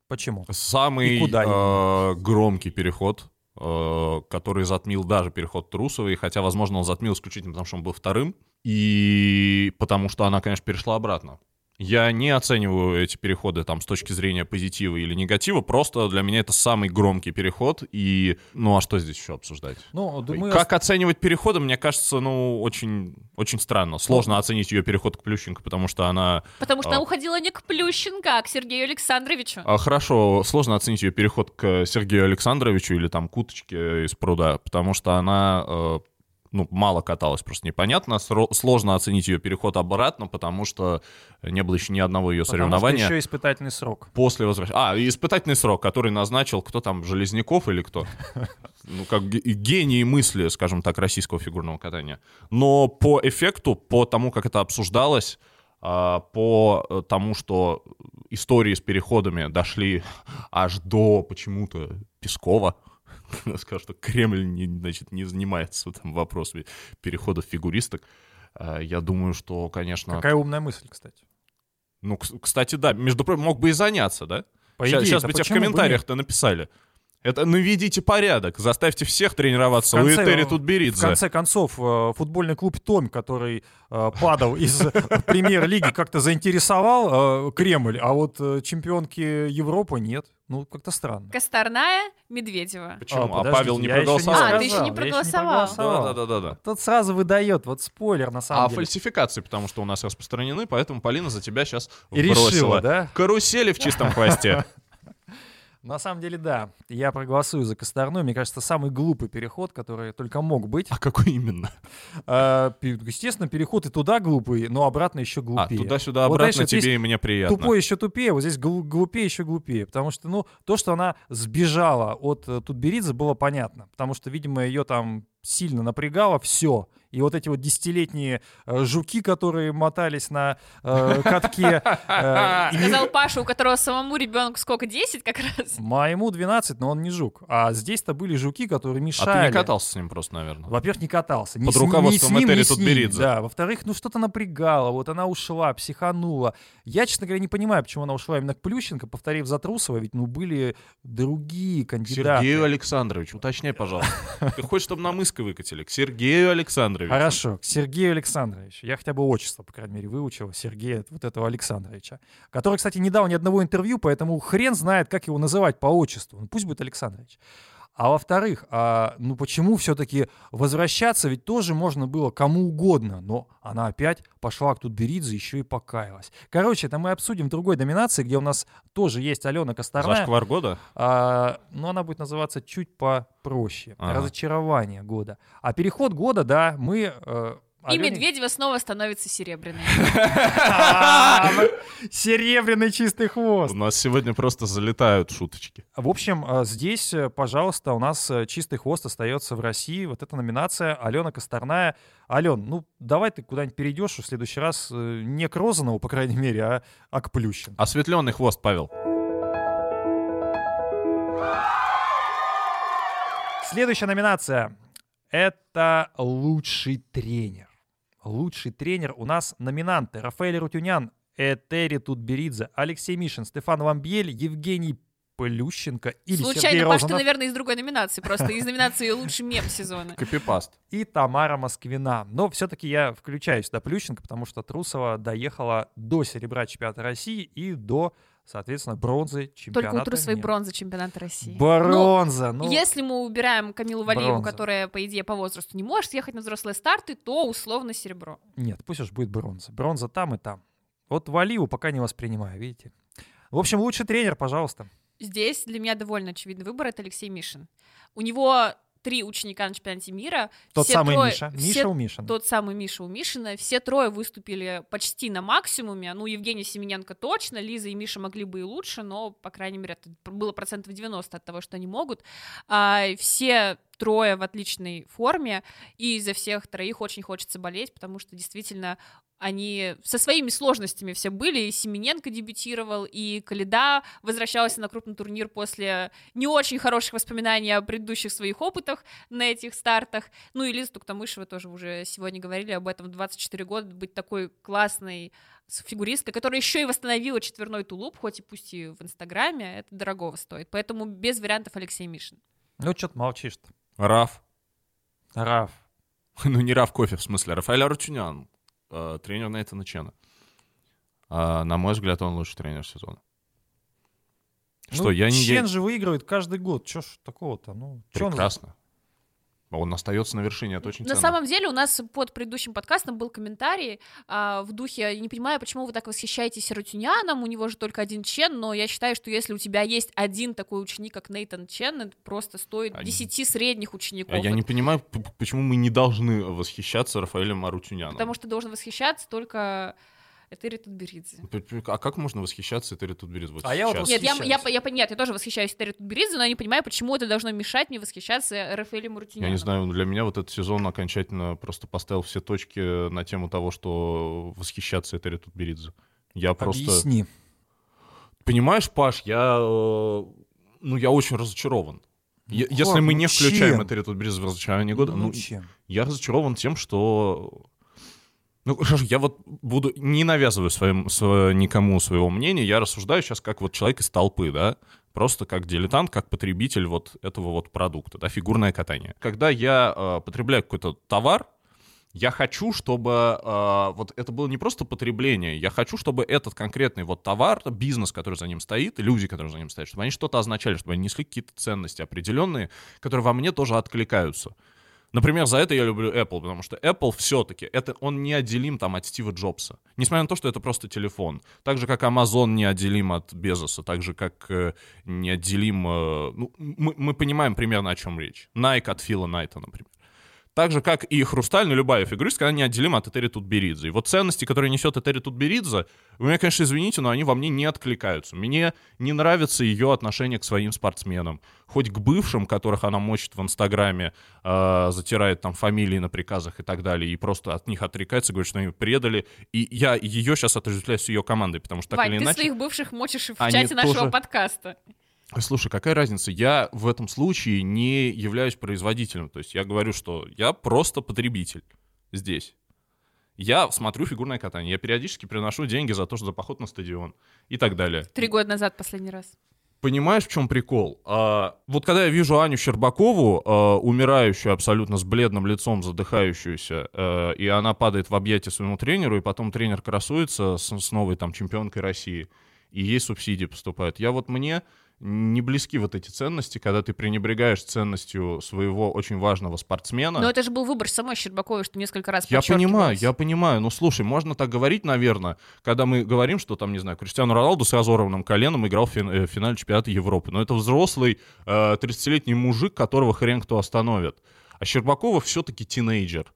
Почему? Самый И куда э, громкий переход, э, который затмил даже переход Трусовой, хотя, возможно, он затмил исключительно потому, что он был вторым, и потому что она, конечно, перешла обратно. Я не оцениваю эти переходы там с точки зрения позитива или негатива, просто для меня это самый громкий переход, и ну а что здесь еще обсуждать? Ну, думаю, как оценивать переходы, мне кажется, ну, очень, очень странно. Сложно оценить ее переход к Плющенко, потому что она Потому что А. она уходила не к Плющенко, а к Сергею Александровичу. А, Хорошо, сложно оценить ее переход к Сергею Александровичу или там к уточке из пруда, потому что она э, ну, мало каталась, просто непонятно. Сложно оценить ее переход обратно, потому что не было еще ни одного ее потому что соревнования. еще испытательный срок. После возвращения. А, испытательный срок, который назначил кто там, Железняков или кто? [laughs] Ну, как ге- гений мысли, скажем так, российского фигурного катания. Но по эффекту, по тому, как это обсуждалось, а, по э, тому, что истории с переходами дошли аж до почему-то Пескова, [laughs] скажу, что Кремль не, значит, не занимается там вопросами переходов фигуристок, а, я думаю, что, конечно... Какая умная мысль, кстати. Ну, кс- кстати, да, между прочим, мог бы и заняться, да? По Сейчас, идее-то, бы тебе в комментариях-то написали. Это наведите порядок, заставьте всех тренироваться. В конце- Этери В Тутберидзе. конце концов, э, футбольный клуб Том, который э, падал из э, премьер-лиги, как-то заинтересовал э, Кремль, а вот э, чемпионки Европы нет. Ну, как-то странно. Косторная, Медведева. Почему? А, подождите, Павел не проголосовал? А, ты еще не проголосовал. Да, да, да, да. Тут сразу выдает, вот спойлер на самом А деле. фальсификации, потому что у нас распространены, поэтому Полина за тебя сейчас И решила, бросила. да? Карусели в чистом хвосте. [laughs] На самом деле, да. Я проголосую за Косторную. Мне кажется, самый глупый переход, который только мог быть. А какой именно? А, естественно, переход и туда глупый, но обратно еще А, глупее. туда-сюда, Вот, обратно знаешь, тебе и мне приятно. Тупой еще тупее, вот здесь глу- глупее еще глупее. Потому что, ну, то, что она сбежала от э, Тутберидзе, было понятно. Потому что, видимо, ее там сильно напрягало все. И вот эти вот десятилетние э, жуки, которые мотались на э, катке. э, [laughs] и не- Сказал Паша, у которого самому ребенку сколько, 10 как раз? Моему 12, но он не жук. А здесь-то были жуки, которые А мешали. ты не катался с ним просто, наверное. Во-первых, не катался. Под ним- руководством Этери Тутберидзе. Да. Во-вторых, ну что-то напрягало. Вот она ушла, психанула. Я, честно говоря, не понимаю, почему она ушла именно к Плющенко, повторив за Трусова, ведь ну были другие кандидаты. Сергею Александровичу, уточняй, пожалуйста. Ты хочешь, чтобы нам иск выкатили? К Сергею Александровичу. Хорошо, к Сергею Александровичу. Я хотя бы отчество, по крайней мере, выучил. Сергея вот этого Александровича. Который, кстати, не дал ни одного интервью, поэтому хрен знает, как его называть по отчеству. Ну, пусть будет Александрович. А во-вторых, а, ну почему все-таки возвращаться ведь тоже можно было кому угодно, но она опять пошла к Тутберидзе, еще и покаялась. Короче, это мы обсудим в другой номинации, где у нас тоже есть Алена Косторная. Зашквар года? А, но она будет называться чуть попроще. Разочарование года. А переход года, да, мы... э, И Алене- Медведева снова становится серебряной. А, [laughs] Серебряный чистый хвост. У нас сегодня просто залетают шуточки. В общем, э, здесь, э, пожалуйста, у нас э, чистый хвост остается в России. Вот эта номинация Алена Косторная. Ален, ну давай ты куда-нибудь перейдешь в следующий раз э, не к Розанову, по крайней мере, а, а к Плющенко. Осветленный хвост, Павел. Следующая номинация — это лучший тренер. Лучший тренер у нас номинанты Рафаэль Рутюнян, Этери Тутберидзе, Алексей Мишин, Стефан Ламбьель, Евгений Плющенко или Сергей Случайно, Паш, ты, наверное, из другой номинации, просто из номинации «Лучший мем сезона». Копипаст. и Тамара Москвина. Но все-таки я включаю сюда Плющенко, потому что Трусова доехала до серебра чемпионата России и до, соответственно, бронзы чемпионата Только у Трусовой мира. бронза чемпионата России. Бронза! Ну, Если мы убираем Камилу Валиеву, Бронза. которая, по идее, по возрасту не может съехать на взрослые старты, то условно серебро. Нет, пусть уж будет бронза. Бронза там и там. Вот Валиеву пока не воспринимаю, видите. В общем, лучший тренер, пожалуйста. Здесь для меня довольно очевидный выбор — это Алексей Мишин. У него три ученика на чемпионате мира. Тот все самый трое- Миша. все Миша у Мишина. Тот самый Миша у Мишина. Все трое выступили почти на максимуме. Ну, Евгений Семененко точно, Лиза и Миша могли бы и лучше, но, по крайней мере, это было процентов 90 от того, что они могут. А, все трое в отличной форме, и за всех троих очень хочется болеть, потому что действительно они со своими сложностями все были. И Семененко дебютировал, и Каледа возвращался на крупный турнир после не очень хороших воспоминаний о предыдущих своих опытах на этих стартах. Ну и Лиза Туктамышева тоже уже сегодня говорили об этом. В 24 года быть такой классной фигуристкой, которая еще и восстановила четверной тулуп, хоть и пусть и в Инстаграме, это дорогого стоит. Поэтому без вариантов Алексей Мишин. Ну, что ты молчишь-то? Раф. Раф. [laughs] Ну, не Раф Кофе, в смысле, Рафаэль Арутюнян, э, тренер Нейтана Чена. А, на мой взгляд, он лучший тренер сезона. Что, Ну, я не... Чен же выигрывает каждый год. Че ж такого-то? Ну, Прекрасно. Он остается на вершине, это очень На ценно. самом деле у нас под предыдущим подкастом был комментарий а, в духе «Я не понимаю, почему вы так восхищаетесь Рутюняном, у него же только один Чен, но я считаю, что если у тебя есть один такой ученик, как Нейтан Чен, это просто стоит А 10 средних А учеников. я не понимаю, почему мы не должны восхищаться Рафаэлем Арутюняном. Потому что должен восхищаться только Этери Тутберидзе. А как можно восхищаться Этери Тутберидзе? Вот А я вот сейчас? Нет, я, я, Восхищаюсь. я, нет, я тоже восхищаюсь Этери Тутберидзе, но я не понимаю, почему это должно мешать мне восхищаться Рафаэлем Рутюняном. Я не знаю, для меня вот этот сезон окончательно просто поставил все точки на тему того, что восхищаться Этери Тутберидзе. Я просто... Объясни. Понимаешь, Паш, я... э, Ну, я очень разочарован. Е- Ну Если мы Ну не включаем чем? Этери Тутберидзе в разочарование года, Ну, ну, чем? я разочарован тем, что... Ну, я вот буду... Не навязываю своим, сво- никому своего мнения, я рассуждаю сейчас как вот человек из толпы, да? Просто как дилетант, как потребитель вот этого вот продукта, да, фигурное катание. Когда я э, потребляю какой-то товар, я хочу, чтобы э, вот это было не просто потребление, я хочу, чтобы этот конкретный вот товар, бизнес, который за ним стоит, люди, которые за ним стоят, чтобы они что-то означали, чтобы они несли какие-то ценности определенные, которые во мне тоже откликаются. Например, за это я люблю Apple, потому что Apple все-таки, это он неотделим там от Стива Джобса. Несмотря на то, что это просто телефон. Так же, как Amazon неотделим от Безоса, так же, как э, неотделим... э, ну, мы, мы понимаем примерно, о чем речь. Nike от Фила Найта, например. Так же, как и Хрусталь, но любая фигуристка, она неотделима от Этери Тутберидзе. И вот ценности, которые несет Этери Тутберидзе, вы меня, конечно, извините, но они во мне не откликаются. Мне не нравится ее отношение к своим спортсменам. Хоть к бывшим, которых она мочит в Инстаграме, э, затирает там фамилии на приказах и так далее, и просто от них отрекается, говорит, что они предали. И я ее сейчас отождествляю с ее командой, потому что так Вань, или ты иначе... своих бывших мочишь в чате нашего тоже- подкаста. Слушай, какая разница? Я в этом случае не являюсь производителем. То есть я говорю, что я просто потребитель здесь. Я смотрю фигурное катание. Я периодически приношу деньги за то, что за поход на стадион и так далее. Три года назад последний раз. Понимаешь, в чем прикол? А, вот когда я вижу Аню Щербакову, а, умирающую абсолютно с бледным лицом, задыхающуюся, а, и она падает в объятия своему тренеру, и потом тренер красуется с, с новой там чемпионкой России, и ей субсидии поступают. Я вот мне не близки вот эти ценности, когда ты пренебрегаешь ценностью своего очень важного спортсмена. Но это же был выбор самой Щербаковой, что несколько раз Я понимаю, я понимаю. Ну, слушай, можно так говорить, наверное, когда мы говорим, что там, не знаю, Криштиану Роналду с разорванным коленом играл в фин- э, в финале чемпионата Европы. Но это взрослый э, 30-летний мужик, которого хрен кто остановит. А Щербакова все-таки тинейджер.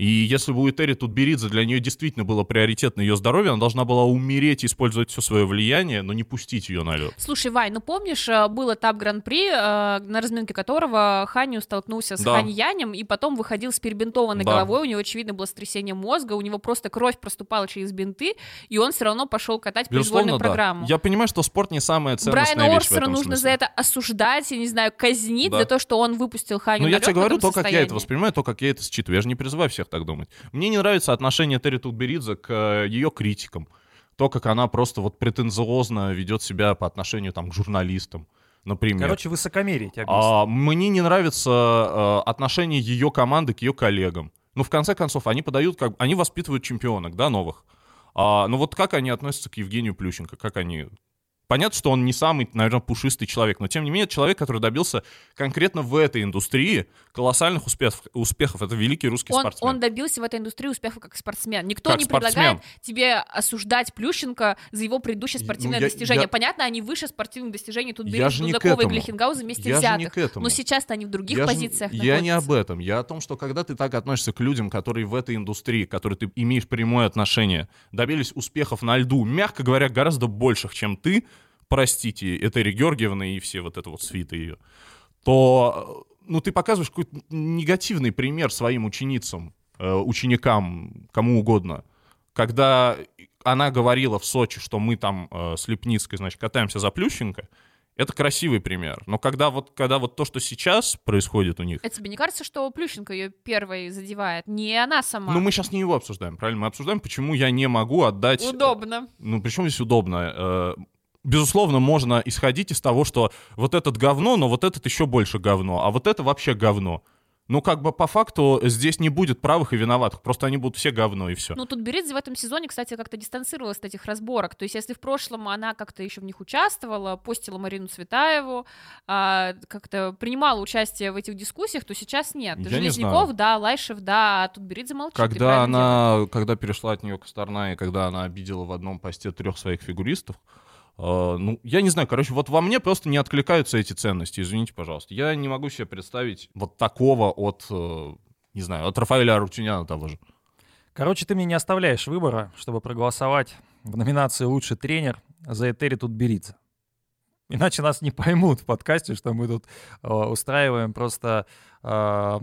И если бы у Этери Тутберидзе для нее действительно было приоритетно ее здоровье, она должна была умереть использовать все свое влияние, но не пустить ее на лед. Слушай, Вань, ну помнишь, э, был этап Гран-при, э, на разминке которого Ханю столкнулся с Да. Хань Янем, и потом выходил с перебинтованной Да. головой, у него, очевидно, было сотрясение мозга, у него просто кровь проступала через бинты, и он все равно пошел катать произвольную да. программу. Я понимаю, что спорт не самая ценностная Брайана вещь в Орсера этом нужно смысле. за это осуждать, я не знаю, казнить Да. за то, что он выпустил Ханю Ну, я тебе в говорю то, как я это состоянии. воспринимаю, то, как я это считываю. Я же не призываю всех так думать. Мне не нравится отношение Терри Тутберидзе к э, ее критикам. То, как она просто вот претенциозно ведет себя по отношению там, к журналистам. например. Короче, высокомерие тебя. А, мне не нравится э, отношение ее команды к ее коллегам. Ну, в конце концов, они подают, как они воспитывают чемпионок, да, новых. А, ну вот как они относятся к Евгению Плющенко? Как они... Понятно, что он не самый, наверное, пушистый человек, но тем не менее человек, который добился конкретно в этой индустрии колоссальных успехов. успехов. Это великий русский Он, спортсмен. он добился в этой индустрии успеха как спортсмен. Никто Как не спортсмен. предлагает тебе осуждать Плющенко за его предыдущее Ну, спортивное я- достижение. я- Понятно, они выше спортивных достижений тут же к Дудакова и. Глихенгауза вместе Я же взятых. не к этому. Но сейчас-то они в других Я же- позициях Я не об этом. Я о том, что когда ты так относишься к людям, которые в этой индустрии, к которой ты имеешь прямое отношение, добились успехов на льду, мягко говоря, гораздо больших, чем ты, простите, Этери Георгиевна и все вот это вот свиты ее, то ну, ты показываешь какой-то негативный пример своим ученицам, э, ученикам, кому угодно. Когда она говорила в Сочи, что мы там э, с Лепницкой, значит, катаемся за Плющенко, это красивый пример. Но когда вот, когда вот то, что сейчас происходит у них, А тебе не кажется, что Плющенко ее первой задевает? Не она сама. ну мы сейчас не его обсуждаем, правильно? Мы обсуждаем, почему я не могу отдать... Удобно. Ну, причем здесь удобно? Безусловно, можно исходить из того, что вот этот говно, но вот этот еще больше говно, а вот это вообще говно. Ну, как бы по факту здесь не будет правых и виноватых, просто они будут все говно и все. Ну, тут Беридзе в этом сезоне, кстати, как-то дистанцировалась от этих разборок. То есть, если в прошлом она как-то еще в них участвовала, постила Марину Цветаеву, а, как-то принимала участие в этих дискуссиях, то сейчас нет. Я не Железняков, знаю. да, Лайшев, да, а тут Беридзе молчит. Когда правильно делает. она, когда перешла от нее Косторна, и когда она обидела в одном посте трех своих фигуристов, ну, я не знаю, короче, вот во мне просто не откликаются эти ценности, извините, пожалуйста. Я не могу себе представить вот такого от, э, не знаю, от Рафаэля Арутюняна того же. Короче, ты мне не оставляешь выбора, чтобы проголосовать в номинации «Лучший тренер» за Этери Тутберидзе. Иначе нас не поймут в подкасте, что мы тут э, устраиваем просто э,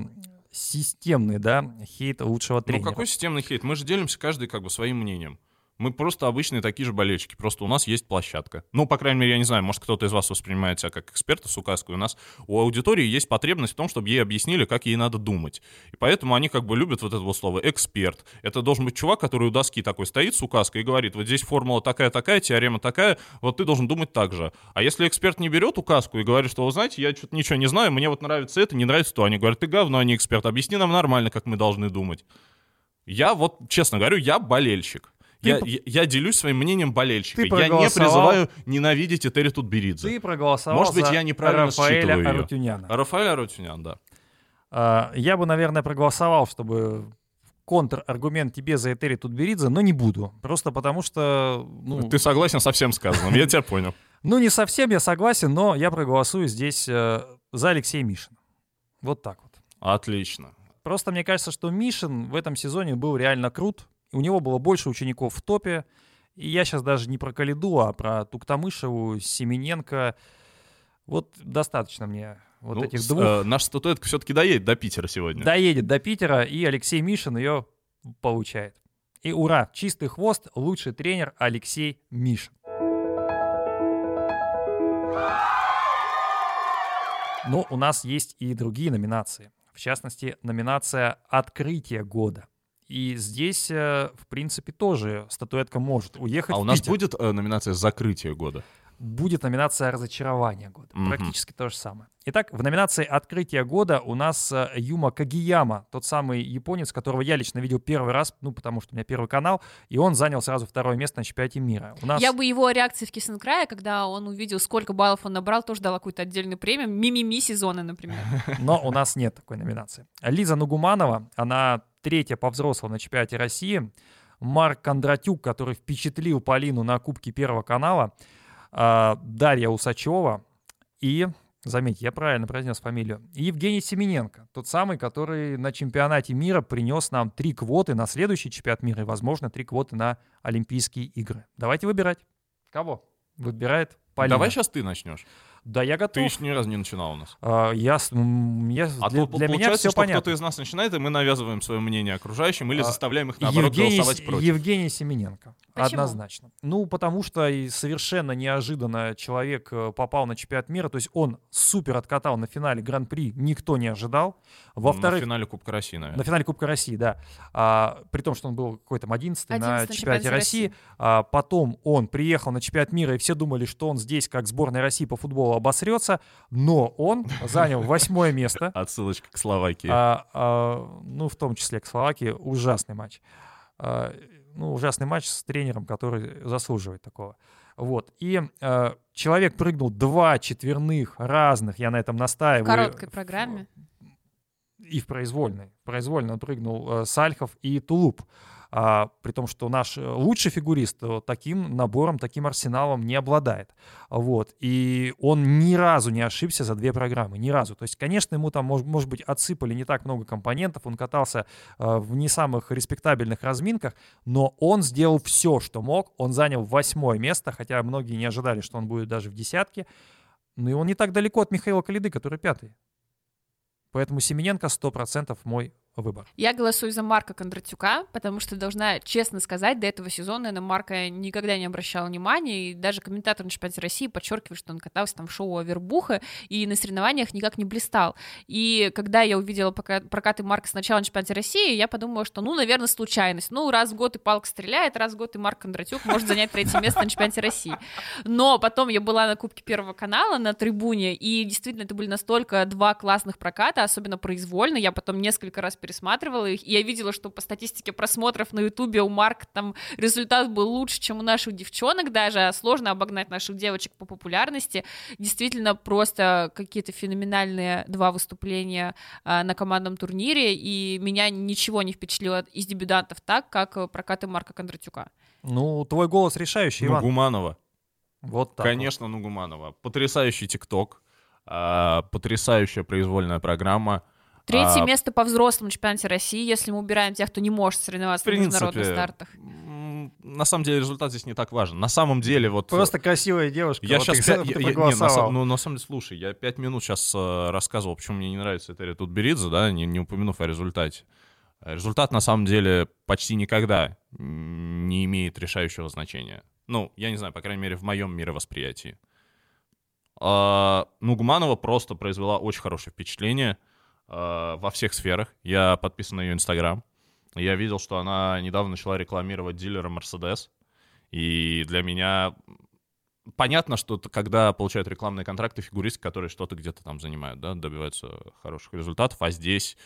системный, да, хейт лучшего Ну, тренера. какой системный хейт? Мы же делимся каждый как бы своим мнением. Мы просто обычные такие же болельщики, просто у нас есть площадка. Ну, по крайней мере, я не знаю, может, кто-то из вас воспринимает себя как эксперта с указкой. У нас у аудитории есть потребность в том, чтобы ей объяснили, как ей надо думать. И поэтому они как бы любят вот это вот слово «эксперт». Это должен быть чувак, который у доски такой стоит с указкой и говорит, вот здесь формула такая-такая, теорема такая, вот ты должен думать так же. А если эксперт не берет указку и говорит, что, вы знаете, я что-то ничего не знаю, мне вот нравится это, не нравится то, они говорят, ты говно, а не эксперт, объясни нам нормально, как мы должны думать. Я вот, честно говорю, я болельщик. Я, я, я делюсь своим мнением болельщика. Я не призываю ненавидеть Этери Тутберидзе. Ты проголосовал Может быть, я неправильно Рафаэля считываю. Арутюняна. Рафаэль Арутюнян, да. А, Я бы, наверное, проголосовал, чтобы контраргумент тебе за Этери Тутберидзе, но не буду. Просто потому что, ну, Ты согласен со всем сказанным, я тебя понял. [laughs] ну не совсем я согласен, но я проголосую здесь э, за Алексея Мишина. Вот так вот. Отлично. Просто мне кажется, что Мишин в этом сезоне был реально крут. У него было больше учеников в топе. И я сейчас даже не про Калиду, а про Туктамышеву, Семененко. Вот достаточно мне вот Ну, этих двух. э, наша статуэтка все-таки доедет до Питера сегодня. Доедет до Питера, и Алексей Мишин ее получает. И ура, чистый хвост, лучший тренер Алексей Мишин. Но у нас есть и другие номинации. В частности, номинация «Открытие года». И здесь, э, в принципе, тоже статуэтка может уехать А у нас Питер. будет э, номинация «Закрытие года». будет номинация «Разочарование года». Мгм. Практически то же самое. Итак, в номинации «Открытие года» у нас э, Юма Кагияма, тот самый японец, которого я лично видел первый раз, ну, потому что у меня первый канал, и он занял сразу второе место на чемпионате мира. У нас... Я бы его реакции в Кисенкрае, когда он увидел, сколько баллов он набрал, тоже дала какую-то отдельную премию. Мимими сезона, например. Но у нас нет такой номинации. Лиза Нугуманова, она третья по взрослым на чемпионате России. Марк Кондратюк, который впечатлил Полину на Кубке Первого канала. а, Дарья Усачева и, заметьте, я правильно произнес фамилию, Евгений Семененко, тот самый, который на чемпионате мира принес нам три квоты на следующий чемпионат мира и, возможно, три квоты на Олимпийские игры. Давайте выбирать. Кого? Выбирает Полина. Давай сейчас ты начнешь. Да, я Ты готов. еще ни разу не начинал у нас. А, я, я- А для, то для меня получается, все что понятно. кто-то из нас начинает, и мы навязываем свое мнение окружающим или А, заставляем их, наоборот, Евгений, голосовать против. Евгений Семененко. Почему? Однозначно. Ну, потому что совершенно неожиданно человек э, попал на чемпионат мира. То есть он супер откатал на финале Гран-при, никто не ожидал. На Во-вторых, финале Кубка России, наверное. на финале Кубка России, да. А, при том, что он был какой-то 11 на 11 на чемпионате чемпионате России. России. А, потом он приехал на чемпионат мира, и все думали, что он здесь, как сборная России по футболу обосрется, но он занял восьмое место. [laughs] Отсылочка к Словакии. А, а, ну, в том числе к Словакии. Ужасный матч. А, ну, ужасный матч с тренером, который заслуживает такого. Вот. И а, человек прыгнул два четверных разных, я на этом В настаиваю. короткой программе. И в произвольной. В произвольной он прыгнул э, Сальхов и Тулуп. А, при том, что наш э, лучший фигурист э, таким набором, таким арсеналом не обладает. Вот. И он ни разу не ошибся за две программы. Ни разу. То есть, конечно, ему там, мож- может быть, отсыпали не так много компонентов. Он катался э, в не самых респектабельных разминках, но он сделал все, что мог. Он занял восьмое место, хотя многие не ожидали, что он будет даже в десятке. Ну и он не так далеко от Михаила Калиды, который пятый. Поэтому Семененко 100% мой выбор. Я голосую за Марка Кондратюка, потому что должна честно сказать, до этого сезона я на Марка никогда не обращала внимания, и даже комментатор на чемпионате России подчеркивает, что он катался там в шоу Авербуха и на соревнованиях никак не блистал. И когда я увидела прокаты Марка сначала на чемпионате России, я подумала, что, ну, наверное, случайность. Ну, раз в год и палка стреляет, раз в год и Марк Кондратюк может занять третье место на чемпионате России. Но потом я была на Кубке Первого канала на трибуне, и действительно это были настолько два классных проката, особенно произвольно. Я потом несколько раз пересматривала их, и я видела, что по статистике просмотров на Ютубе у Марка там результат был лучше, чем у наших девчонок даже, а сложно обогнать наших девочек по популярности. Действительно, просто какие-то феноменальные два выступления а, на командном турнире, и меня ничего не впечатлило из дебютантов так, как э, прокаты Марка Кондратюка. Ну, твой голос решающий, Иван. Нугуманова. Вот так. вот. Конечно, Нугуманова. Потрясающий ТикТок. а, Потрясающая произвольная программа. Третье А, место по взрослому чемпионате России, если мы убираем тех, кто не может соревноваться В на международных принципе, стартах. На самом деле результат здесь не так важен. На самом деле вот... Просто красивая девушка. Я вот сейчас... ты- ты не, на, ну, на самом деле, слушай, я пять минут сейчас рассказывал, почему мне не нравится Этери Тутберидзе, да, не, не упомянув о результате. А Результат, на самом деле, почти никогда не имеет решающего значения. Ну, я не знаю, по крайней мере, в моем мировосприятии. А, Нугманова просто произвела очень хорошее впечатление во всех сферах. Я подписан на ее Инстаграм. Я видел, что она недавно начала рекламировать дилера Mercedes. И для меня понятно, что когда получают рекламные контракты фигуристы, которые что-то где-то там занимают, да, добиваются хороших результатов, а здесь...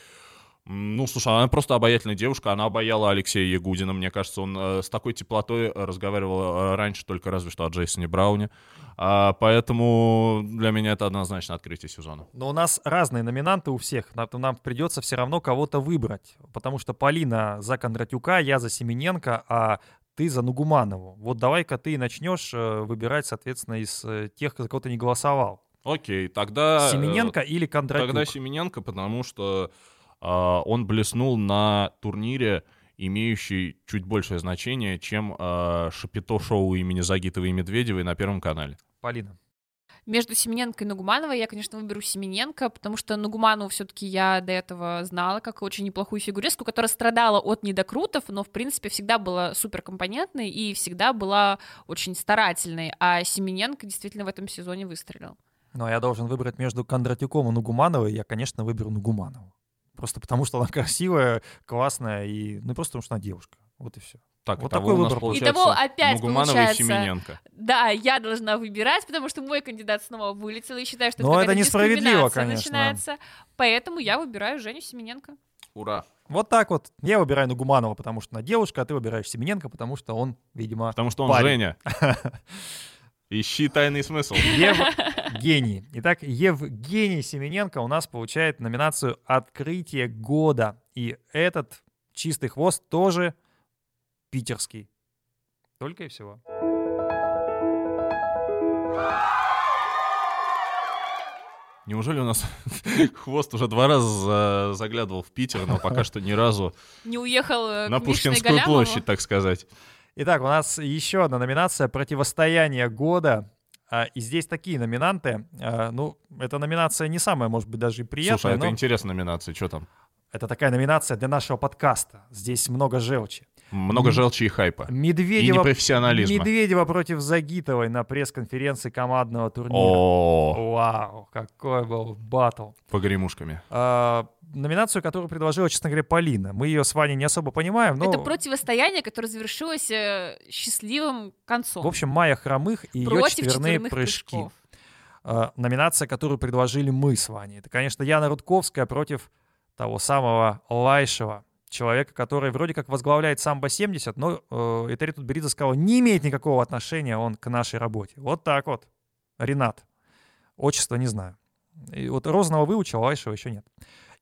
Ну, слушай, она просто обаятельная девушка, она обаяла Алексея Ягудина, мне кажется, он э, с такой теплотой разговаривал э, раньше только разве что о Джейсоне Брауне, А, поэтому для меня это однозначно открытие сезона. Но у нас разные номинанты у всех. Нам, нам придется все равно кого-то выбрать. Потому что Полина за Кондратюка, я за Семененко, а ты за Нугуманову. Вот давай-ка ты начнешь э, выбирать, соответственно, из э, тех, за кого ты не голосовал. Окей, тогда... Семененко или Кондратюк? Тогда Семененко, потому что он блеснул на турнире, имеющий чуть большее значение, чем а, Шапито-шоу имени Загитовой и Медведевой на Первом канале. Полина. Между Семененко и Нугумановой я, конечно, выберу Семененко, потому что Нугуманову все-таки я до этого знала как очень неплохую фигуристку, которая страдала от недокрутов, но, в принципе, всегда была суперкомпонентной и всегда была очень старательной, а Семененко действительно в этом сезоне выстрелил. Но я должен выбрать между Кондратюком и Нугумановой. Я, конечно, выберу Нугуманову. Просто потому, что она красивая, классная и... Ну, и просто потому, что она девушка. Вот и все. Так, Вот такой у нас выбор получается Итого опять Нугуманова получается- и Семененко. Да, я должна выбирать, потому что мой кандидат снова вылетел, и считаю, что Но это несправедливо, конечно. начинается. Поэтому я выбираю Женю Семененко. Ура. Вот так вот. Я выбираю Нугуманова, потому что она девушка, а ты выбираешь Семененко, потому что он, видимо, Потому что он Парень. Женя. [laughs] Ищи тайный смысл. Евгений. Итак, Евгений Семененко у нас получает номинацию «Открытие года». И этот чистый хвост тоже питерский. Только и всего. Неужели у нас [laughs] хвост уже два раза за- заглядывал в Питер, но пока что ни разу Не уехал э, на Пушкинскую площадь, так сказать. Итак, у нас еще одна номинация «Противостояние года». А, И здесь такие номинанты. А, Ну, эта номинация не самая, может быть, даже и приятная, Слушай, это но интересная номинация, что там? это такая номинация для нашего подкаста. Здесь много желчи. Много желчи и хайпа. И Медведева, непрофессионализма. Медведева против Загитовой на пресс-конференции командного турнира. О, Вау, какой был батл. погремушками. А, номинацию, которую предложила, честно говоря, Полина. Мы ее с Ваней не особо понимаем, но... Это противостояние, которое завершилось э, счастливым концом. В общем, Майя Хромых и ее четверные прыжки. прыжков. Э, номинация, которую предложили мы с Ваней. Это, конечно, Яна Рудковская против того самого Лайшева. Человека, который вроде как возглавляет самбо-70, но э, Этери Тутберидзе сказал, не имеет никакого отношения он к нашей работе. Вот так вот. Ренат. Отчество не знаю. И вот Розанова выучил, а Лайшева еще нет.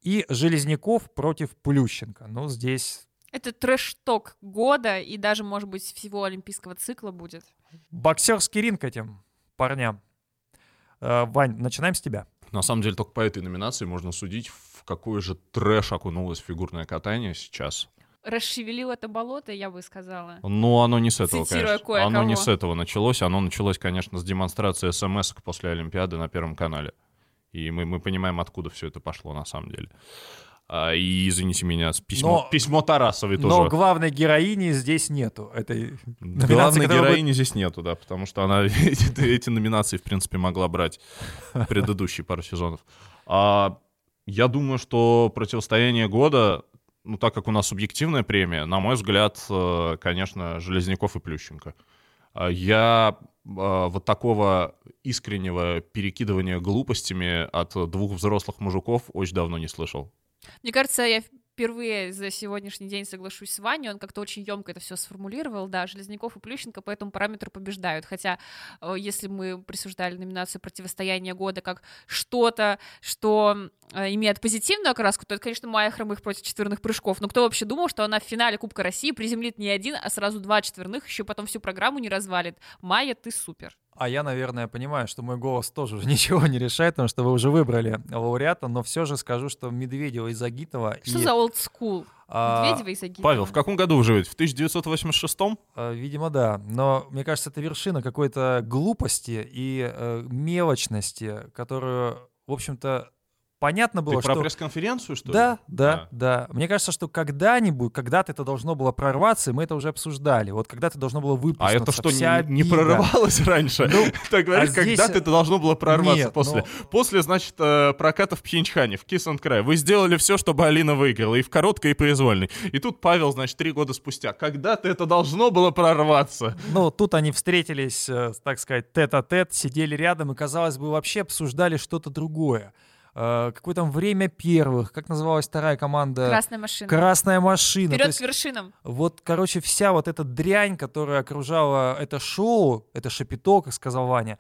И Железняков против Плющенко. Ну, здесь Это трэш-ток года и даже, может быть, всего олимпийского цикла будет. боксерский ринг этим парням. Э, Вань, начинаем с тебя. На самом деле, только по этой номинации можно судить, в какой же трэш окунулось фигурное катание сейчас. Расшевелил это болото, я бы сказала. Ну, оно не с этого, Цитируя конечно. кое-кого. Оно не с этого началось. Оно началось, конечно, с демонстрации смс после Олимпиады на Первом канале. И мы, мы понимаем, откуда все это пошло на самом деле. А, и извините меня, письмо, Но- письмо Тарасовой Но тоже. главной героини здесь нету. Этой Главной которая будет- героини здесь нету, да, потому что она [laughs] эти, эти номинации, в принципе, могла брать предыдущие пару сезонов. А, я думаю, что противостояние года, ну, так как у нас субъективная премия, на мой взгляд, э, конечно, Железняков и Плющенко. А, Я вот такого искреннего перекидывания глупостями от двух взрослых мужиков очень давно не слышал. Мне кажется, я впервые за сегодняшний день соглашусь с Ваней, он как-то очень емко это все сформулировал, да, Железняков и Плющенко по этому параметру побеждают, хотя э, если мы присуждали номинацию противостояния года как что-то, что э, имеет позитивную окраску, то это, конечно, Майя Хромых против четверных прыжков, но кто вообще думал, что она в финале Кубка России приземлит не один, а сразу два четверных, еще потом всю программу не развалит. Майя, ты супер. А я, наверное, понимаю, что мой голос тоже уже [laughs] ничего не решает, потому что вы уже выбрали лауреата, но все же скажу, что Медведева и Загитова... Что и, за олдскул? а, Медведева и Загитова. Павел, в каком году вы живете? В 1986-м? а, Видимо, да. Но мне кажется, это вершина какой-то глупости и э, мелочности, которую, в общем-то, понятно было, Ты про что... пресс-конференцию, что ли? Да, да, А. да. Мне кажется, что когда-нибудь, когда-то это должно было прорваться, и мы это уже обсуждали. Вот когда-то должно было А выплеснуться это что, не, не прорывалось [laughs] раньше? Ну, [laughs] так говоришь, а здесь- когда-то это должно было прорваться Нет, после. ну- После, значит, э, проката в Пхенчхане, в Kiss and Cry. Вы сделали все, чтобы Алина выиграла, и в короткой, и произвольной. И тут Павел, значит, три года спустя. Когда-то это должно было прорваться. Ну, тут они встретились, э, так сказать, тет-а-тет, сидели рядом и, казалось бы, вообще обсуждали что-то другое. Э, Какое там время первых, как называлась вторая команда? Красная машина. Красная машина. Вперед есть к вершинам. вот, короче, вся вот эта дрянь, которая окружала это шоу, это шапито, как сказал Ваня,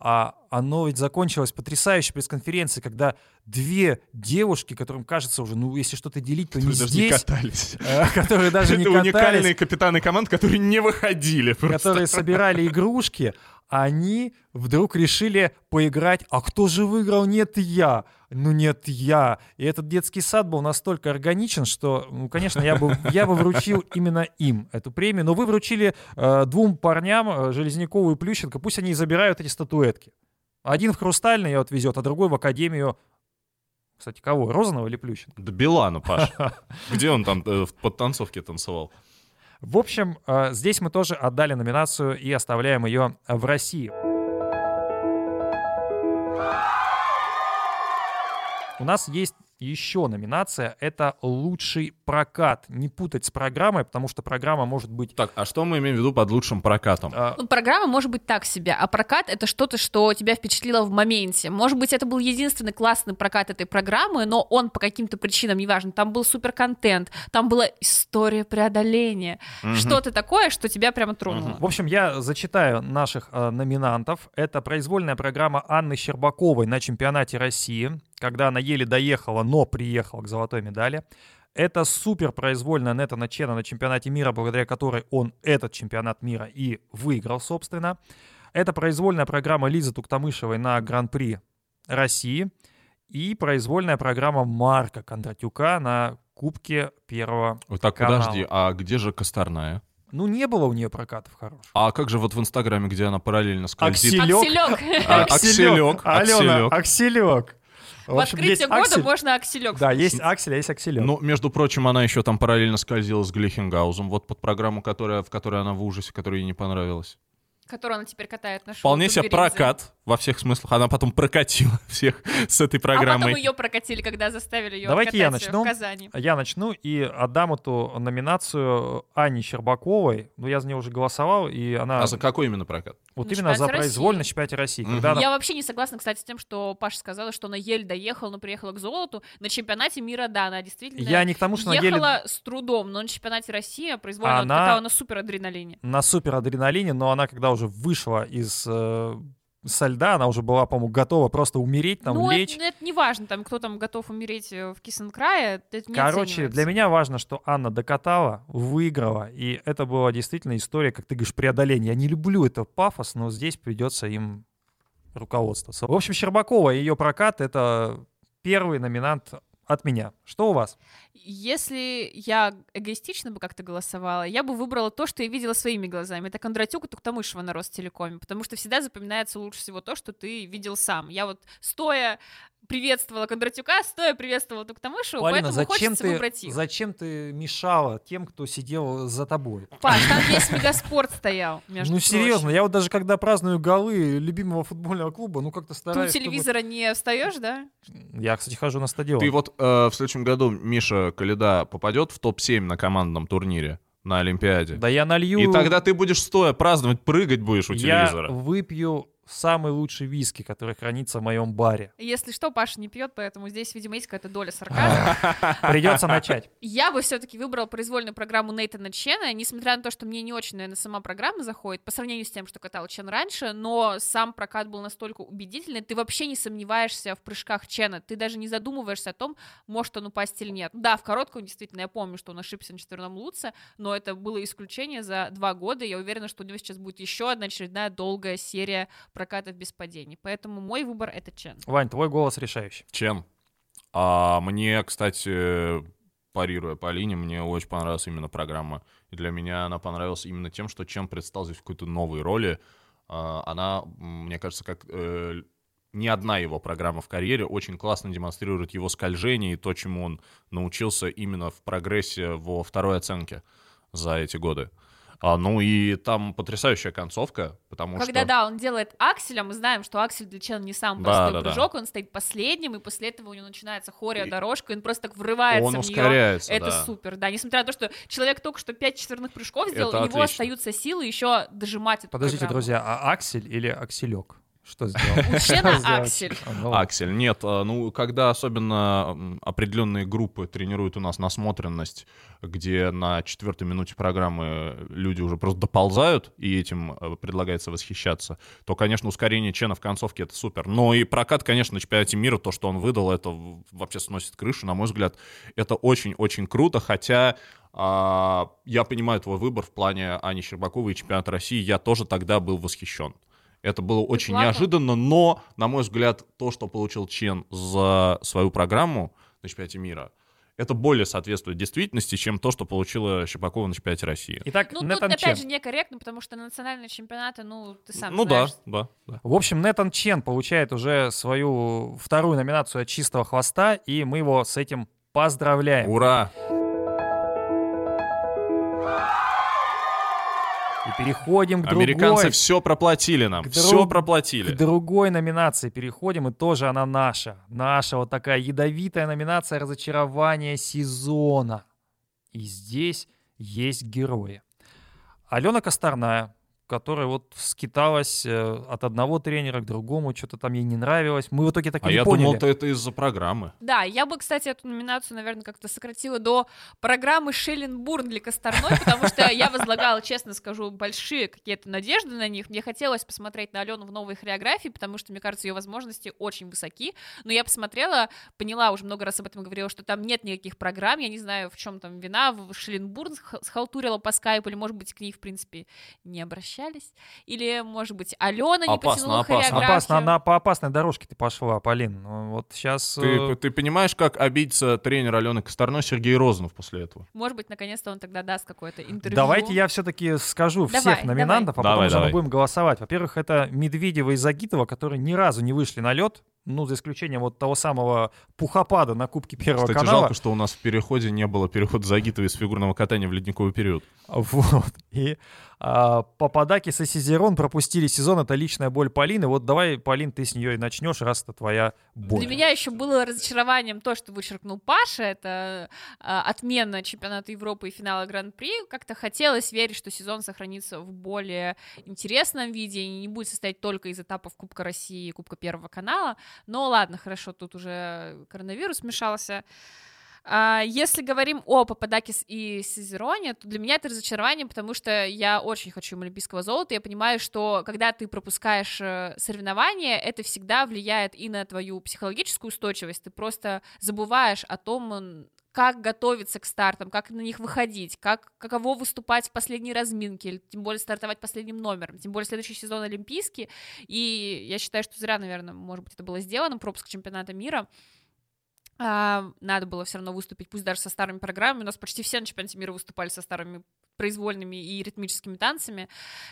а оно ведь закончилось потрясающей пресс-конференцией, когда две девушки, которым кажется уже, ну, если что-то делить, то не Вы даже не катались. э, которые даже [laughs] не Это катались, уникальные капитаны команд, которые не выходили. просто. которые собирали игрушки, они вдруг решили поиграть, а кто же выиграл? Нет, я. Ну, нет, я. И этот детский сад был настолько органичен, что, ну, конечно, я бы, я бы вручил именно им эту премию. Но вы вручили э, двум парням, э, Железнякову и Плющенко, пусть они и забирают эти статуэтки. Один в Хрустальный отвезет, а другой в Академию... Кстати, кого? Розанова или Плющенко? Да Билана, Паш. Где он там э, в танцевал? В общем, э, здесь мы тоже отдали номинацию и оставляем ее в России. У нас есть еще номинация. Это лучший прокат. Не путать с программой, потому что программа может быть... Так, а что мы имеем в виду под лучшим прокатом? э, Ну, программа может быть так себе, а прокат — это что-то, что тебя впечатлило в моменте. Может быть, это был единственный классный прокат этой программы, но он по каким-то причинам, неважно, там был супер контент, там была история преодоления, что-то такое, что тебя прямо тронуло. В общем, я зачитаю наших э, номинантов. Это произвольная программа Анны Щербаковой на чемпионате России, когда она еле доехала, но приехала к золотой медали. Это супер произвольная Нетана Чена на чемпионате мира, благодаря которой он этот чемпионат мира и выиграл, собственно. Это произвольная программа Лизы Туктамышевой на Гран-при России. И произвольная программа Марка Кондратюка на Кубке Первого Вот так, канала. подожди, а где же Косторная? Ну, не было у нее прокатов хороших. А как же вот в Инстаграме, где она параллельно скользит? Аксель- Акселек. А, Акселек, Алена, Акселек. В открытие года Аксель. можно акселек. Да, есть Аксель, а есть Акселек. Ну, между прочим, она еще там параллельно скользила с Глейхенгаузом, вот под программу, которая, в которой она в ужасе, которая ей не понравилась. Которую она теперь катает на шоу. Вполне себе прокат. Во всех смыслах. Она потом прокатила [laughs] всех с этой А потом программой. ее прокатили, когда заставили ее Давайте я начну. в Казани. Я начну и отдам эту номинацию Анне Щербаковой. Ну, я за нее уже голосовал, и она А за какой именно прокат? вот На именно за России. чемпионате России. Мгм. Когда она- Я вообще не согласна, кстати, с тем, что Паша сказала, что она еле доехала, но приехала к золоту. На чемпионате мира, да, она действительно Я не к тому, что она еле ехала с трудом, но на чемпионате России произвольно Она- катала на супер адреналине. на супер адреналине, но она когда уже вышла из э, со льда, она уже была, по-моему, готова просто умереть, там, ну, лечь. это, это не важно, там, кто там готов умереть э, в Кисенкрае, это не Короче, для меня важно, что Анна докатала, выиграла, и это была действительно история, как ты говоришь, преодоления. Я не люблю это пафос, но здесь придется им руководствоваться. В общем, Щербакова и ее прокат — это первый номинант от меня. Что у вас? Если я эгоистично бы как-то голосовала, я бы выбрала то, что я видела своими глазами. Это Кондратюк и Туктамышева на Ростелекоме, потому что всегда запоминается лучше всего то, что ты видел сам. Я вот стоя приветствовала Кондратюка, стоя приветствовала Туктамышеву, Полина, поэтому зачем хочется ты, выбрать их. зачем ты мешала тем, кто сидел за тобой? Паш, там весь мегаспорт стоял, [laughs] между ну, серьезно, я вот даже когда праздную голы любимого футбольного клуба, ну, как-то Ты у стараюсь... чтобы- телевизора не встаешь, да? Я, кстати, хожу на стадион. Ты вот э, в следующем году Миша Каледа попадет в топ-7 на командном турнире на Олимпиаде. Да я налью... И тогда ты будешь стоя праздновать, прыгать будешь у Я телевизора. выпью самый лучший виски, который хранится в моем баре. Если что, Паша не пьет, поэтому здесь, видимо, есть какая-то доля сарказма. [laughs] Придется начать. Я бы все-таки выбрала произвольную программу Нейтана Чена, несмотря на то, что мне не очень, наверное, сама программа заходит, по сравнению с тем, что катал Чен раньше, но сам прокат был настолько убедительный, ты вообще не сомневаешься в прыжках Чена, ты даже не задумываешься о том, может он упасть или нет. Да, в коротком, действительно, я помню, что он ошибся на четверном Луце, но это было исключение за два года, и я уверена, что у него сейчас будет еще одна очередная долгая серия прокатов без падений, поэтому мой выбор — это Чен. Вань, твой голос решающий. Чен. А мне, кстати, парируя по линии, мне очень понравилась именно программа. И для меня она понравилась именно тем, что Чен предстал здесь в какой-то новой роли. А, Она, мне кажется, как э, ни одна его программа в карьере очень классно демонстрирует его скольжение и то, чему он научился именно в прогрессе во второй оценке за эти годы. А, ну и там потрясающая концовка, потому Когда, что... да, он делает акселя, мы знаем, что аксель для Чена не самый Да, простой да, да. прыжок, он стоит последним, и после этого у него начинается хореодорожка, и он просто так врывается Он в ускоряется, Это да. супер, да. Несмотря на то, что человек только что пять четверных прыжков сделал, Это у него отлично. остаются силы еще дожимать эту Подождите, программу. друзья, а Аксель или Акселек? Что сделал? У Что Чена сделал? Аксель. А, ну. Аксель, нет, а, ну, когда особенно определенные группы тренируют у нас насмотренность, где на четвертой минуте программы люди уже просто доползают, и этим э, предлагается восхищаться, то, конечно, ускорение Чена в концовке — это супер. Но и прокат, конечно, на чемпионате мира, то, что он выдал, это вообще сносит крышу, на мой взгляд. Это очень-очень круто, хотя а, я понимаю твой выбор в плане Ани Щербаковой и чемпионата России, я тоже тогда был восхищен. Это было очень плакал? неожиданно, но, на мой взгляд, то, что получил Чен за свою программу на чемпионате мира, это более соответствует действительности, чем то, что получила Щербакова на чемпионате России. Итак, Ну, тут Нетан опять Чен. же некорректно, потому что национальные чемпионаты, ну, ты сам ну знаешь. да, да, да. В общем, Нетан Чен получает уже свою вторую номинацию от чистого хвоста, и мы его с этим поздравляем. Ура! Переходим к Американцы другой, все проплатили нам, к все друг- проплатили. к другой номинации. Переходим, и тоже она наша. Наша вот такая ядовитая номинация разочарования сезона. И здесь есть герои. Алена Косторная, которая вот скиталась э, от одного тренера к другому, что-то там ей не нравилось. Мы в итоге так и А не я поняли. думал, это это из-за программы. Да, я бы, кстати, эту номинацию, наверное, как-то сократила до программы Шелленбурн для Косторной, потому что я возлагала, честно скажу, большие какие-то надежды на них. Мне хотелось посмотреть на Алену в новой хореографии, потому что, мне кажется, ее возможности очень высоки. Но я посмотрела, поняла, уже много раз об этом говорила, что там нет никаких программ, я не знаю, в чем там вина. В Шелленбурн сх- схалтурила по скайпу, или, может быть, к ней, в принципе, не обращались. Или, может быть, Алена не Опасно, потянула опасно. хореографию. Опасно, она по опасной дорожке ты пошла, Полин. Ну, Вот сейчас... Ты, ты понимаешь, как обидится тренер Алены Косторной Сергей Розанов после этого? Может быть, наконец-то он тогда даст какое-то интервью. Давайте я все-таки скажу Давай, всех номинантов, а давай. потом уже Давай, мы будем голосовать. Во-первых, это Медведева и Загитова, которые ни разу не вышли на лед. Ну, за исключением вот того самого пухопада на Кубке Первого Кстати, канала. жалко, что у нас в переходе не было перехода Загитова из фигурного катания в ледниковый период. Вот. И а, Пападакис и Сизерон пропустили сезон. Это личная боль Полины. Вот давай, Полин, ты с нее и начнешь, раз это твоя боль. Для меня еще было разочарованием то, что вычеркнул Паша. Это а, отмена чемпионата Европы и финала Гран-при. Как-то хотелось верить, что сезон сохранится в более интересном виде и не будет состоять только из этапов Кубка России и Кубка Первого канала. Но ладно, хорошо, тут уже коронавирус мешался. А, Если говорим о Пападакис и Сизероне, то для меня это разочарование, потому что я очень хочу им олимпийского золота. Я понимаю, что когда ты пропускаешь э, соревнования, это всегда влияет и на твою психологическую устойчивость. Ты просто забываешь о том, как готовиться к стартам, как на них выходить, как, каково выступать в последней разминке, тем более стартовать последним номером, тем более следующий сезон Олимпийский, и я считаю, что зря, наверное, может быть, это было сделано, пропуск чемпионата мира, а, надо было все равно выступить, пусть даже со старыми программами. У нас почти все на чемпионате мира выступали со старыми произвольными и ритмическими танцами.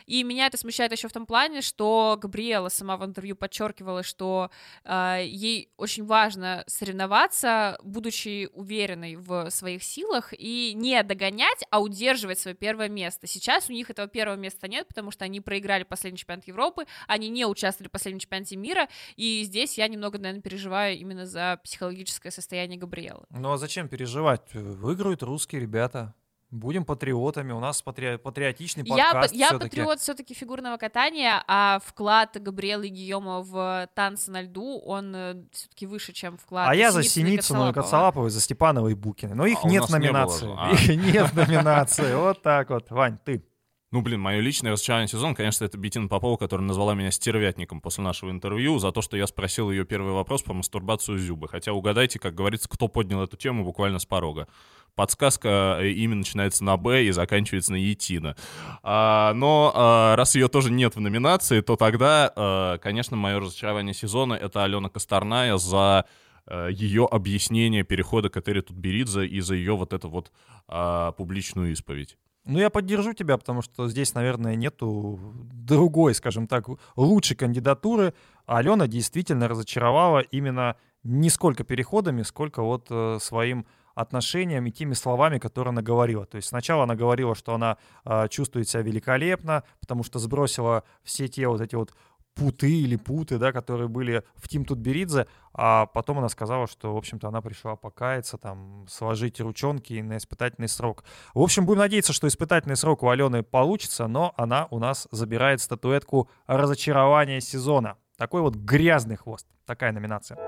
И меня это смущает еще в том плане, что Габриэла сама в интервью подчеркивала, что а, ей очень важно соревноваться, будучи уверенной в своих силах, и не догонять, а удерживать свое первое место. Сейчас у них этого первого места нет, потому что они проиграли последний чемпионат Европы, они не участвовали в последнем чемпионате мира, и здесь я немного, наверное, переживаю именно за психологическое состояние Габриэлы. Ну а зачем переживать? Выиграют русские ребята. Будем патриотами. У нас патри- патриотичный Я, подкаст я всё-таки. патриот все-таки фигурного катания, а вклад Габриэлы и Гийома в танцы на льду, он все-таки выше, чем вклад А я за Синицыну и. Коцалаповой, за Степанова и Букина. Но их А нет в не было номинации. А. Их нет номинации. Вот так вот. Вань, ты. Ну, блин, мое личное разочарование сезона, конечно, это Бетина Попова, которая назвала меня стервятником после нашего интервью за то, что я спросил ее первый вопрос про мастурбацию Зюбы. Хотя угадайте, как говорится, кто поднял эту тему буквально с порога. Подсказка э, имя начинается на Б и заканчивается на Етина. А, но а, раз ее тоже нет в номинации, то тогда, э, конечно, мое разочарование сезона — это Алена Косторная за э, ее объяснение перехода к Этери Тутберидзе и за ее вот эту вот а, публичную исповедь. Ну, я поддержу тебя, потому что здесь, наверное, нету другой, скажем так, лучшей кандидатуры. А Алена действительно разочаровала именно не сколько переходами, сколько вот э, своим отношением и теми словами, которые она говорила. То есть сначала она говорила, что она э, чувствует себя великолепно, потому что сбросила все те вот эти вот путы или путы, да, которые были в Тим Тутберидзе, а потом она сказала, что, в общем-то, она пришла покаяться, там, сложить ручонки на испытательный срок. В общем, будем надеяться, что испытательный срок у Алены получится, но она у нас забирает статуэтку разочарования сезона. Такой вот грязный хвост. Такая номинация.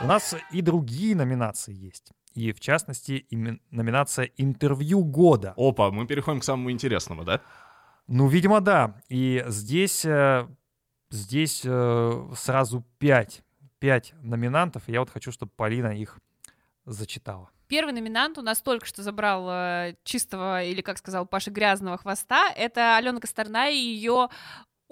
У нас и другие номинации есть. И, в частности, номинация «Интервью года». Опа, мы переходим к самому интересному, да? Ну, видимо, да. И здесь, э, здесь э, сразу пять, пять номинантов. И я вот хочу, чтобы Полина их зачитала. Первый номинант у нас только что забрал э, чистого, или, как сказал Паша, грязного хвоста. Это Алена Косторная и ее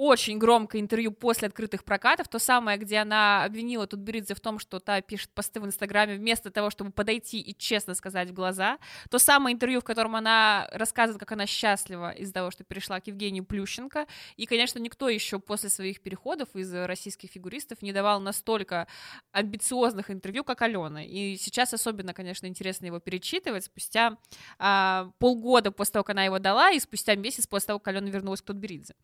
очень громкое интервью после открытых прокатов, то самое, где она обвинила Тутберидзе в том, что та пишет посты в Инстаграме вместо того, чтобы подойти и честно сказать в глаза, то самое интервью, в котором она рассказывает, как она счастлива из-за того, что перешла к Евгению Плющенко, и, конечно, никто еще после своих переходов из российских фигуристов не давал настолько амбициозных интервью, как Алена, и сейчас особенно, конечно, интересно его перечитывать. Спустя а, полгода после того, как она его дала, и спустя месяц после того, как Алена вернулась к Тутберидзе.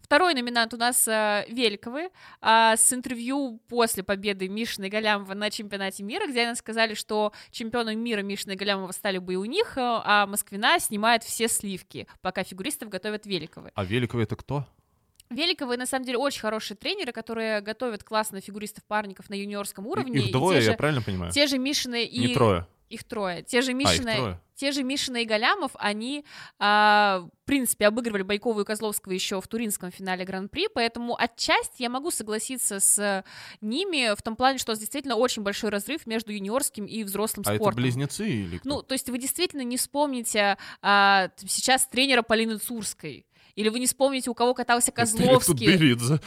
Второй номинант у нас э, Великовы а, с интервью после победы Мишины Галямова на чемпионате мира, где они сказали, что чемпионом мира Мишина и Галямова стали бы и у них, э, а Москвина снимает все сливки, пока фигуристов готовят Великовы. А Великова это кто? Великовы, на самом деле, очень хорошие тренеры, которые готовят классно фигуристов-парников на юниорском уровне. Их двое, те я же, правильно понимаю? те же Мишины и... Не трое. Их трое. Те же А, Мишины трое. те же Мишина и Галямов, они, а, в принципе, обыгрывали Байкова и Козловского еще в туринском финале Гран-при, поэтому отчасти я могу согласиться с ними в том плане, что действительно очень большой разрыв между юниорским и взрослым А это спортом. близнецы или кто? Ну, то есть вы действительно не вспомните а, т- сейчас тренера Полины Цурской Или вы не вспомните, у кого катался Козловский Тутберидзе.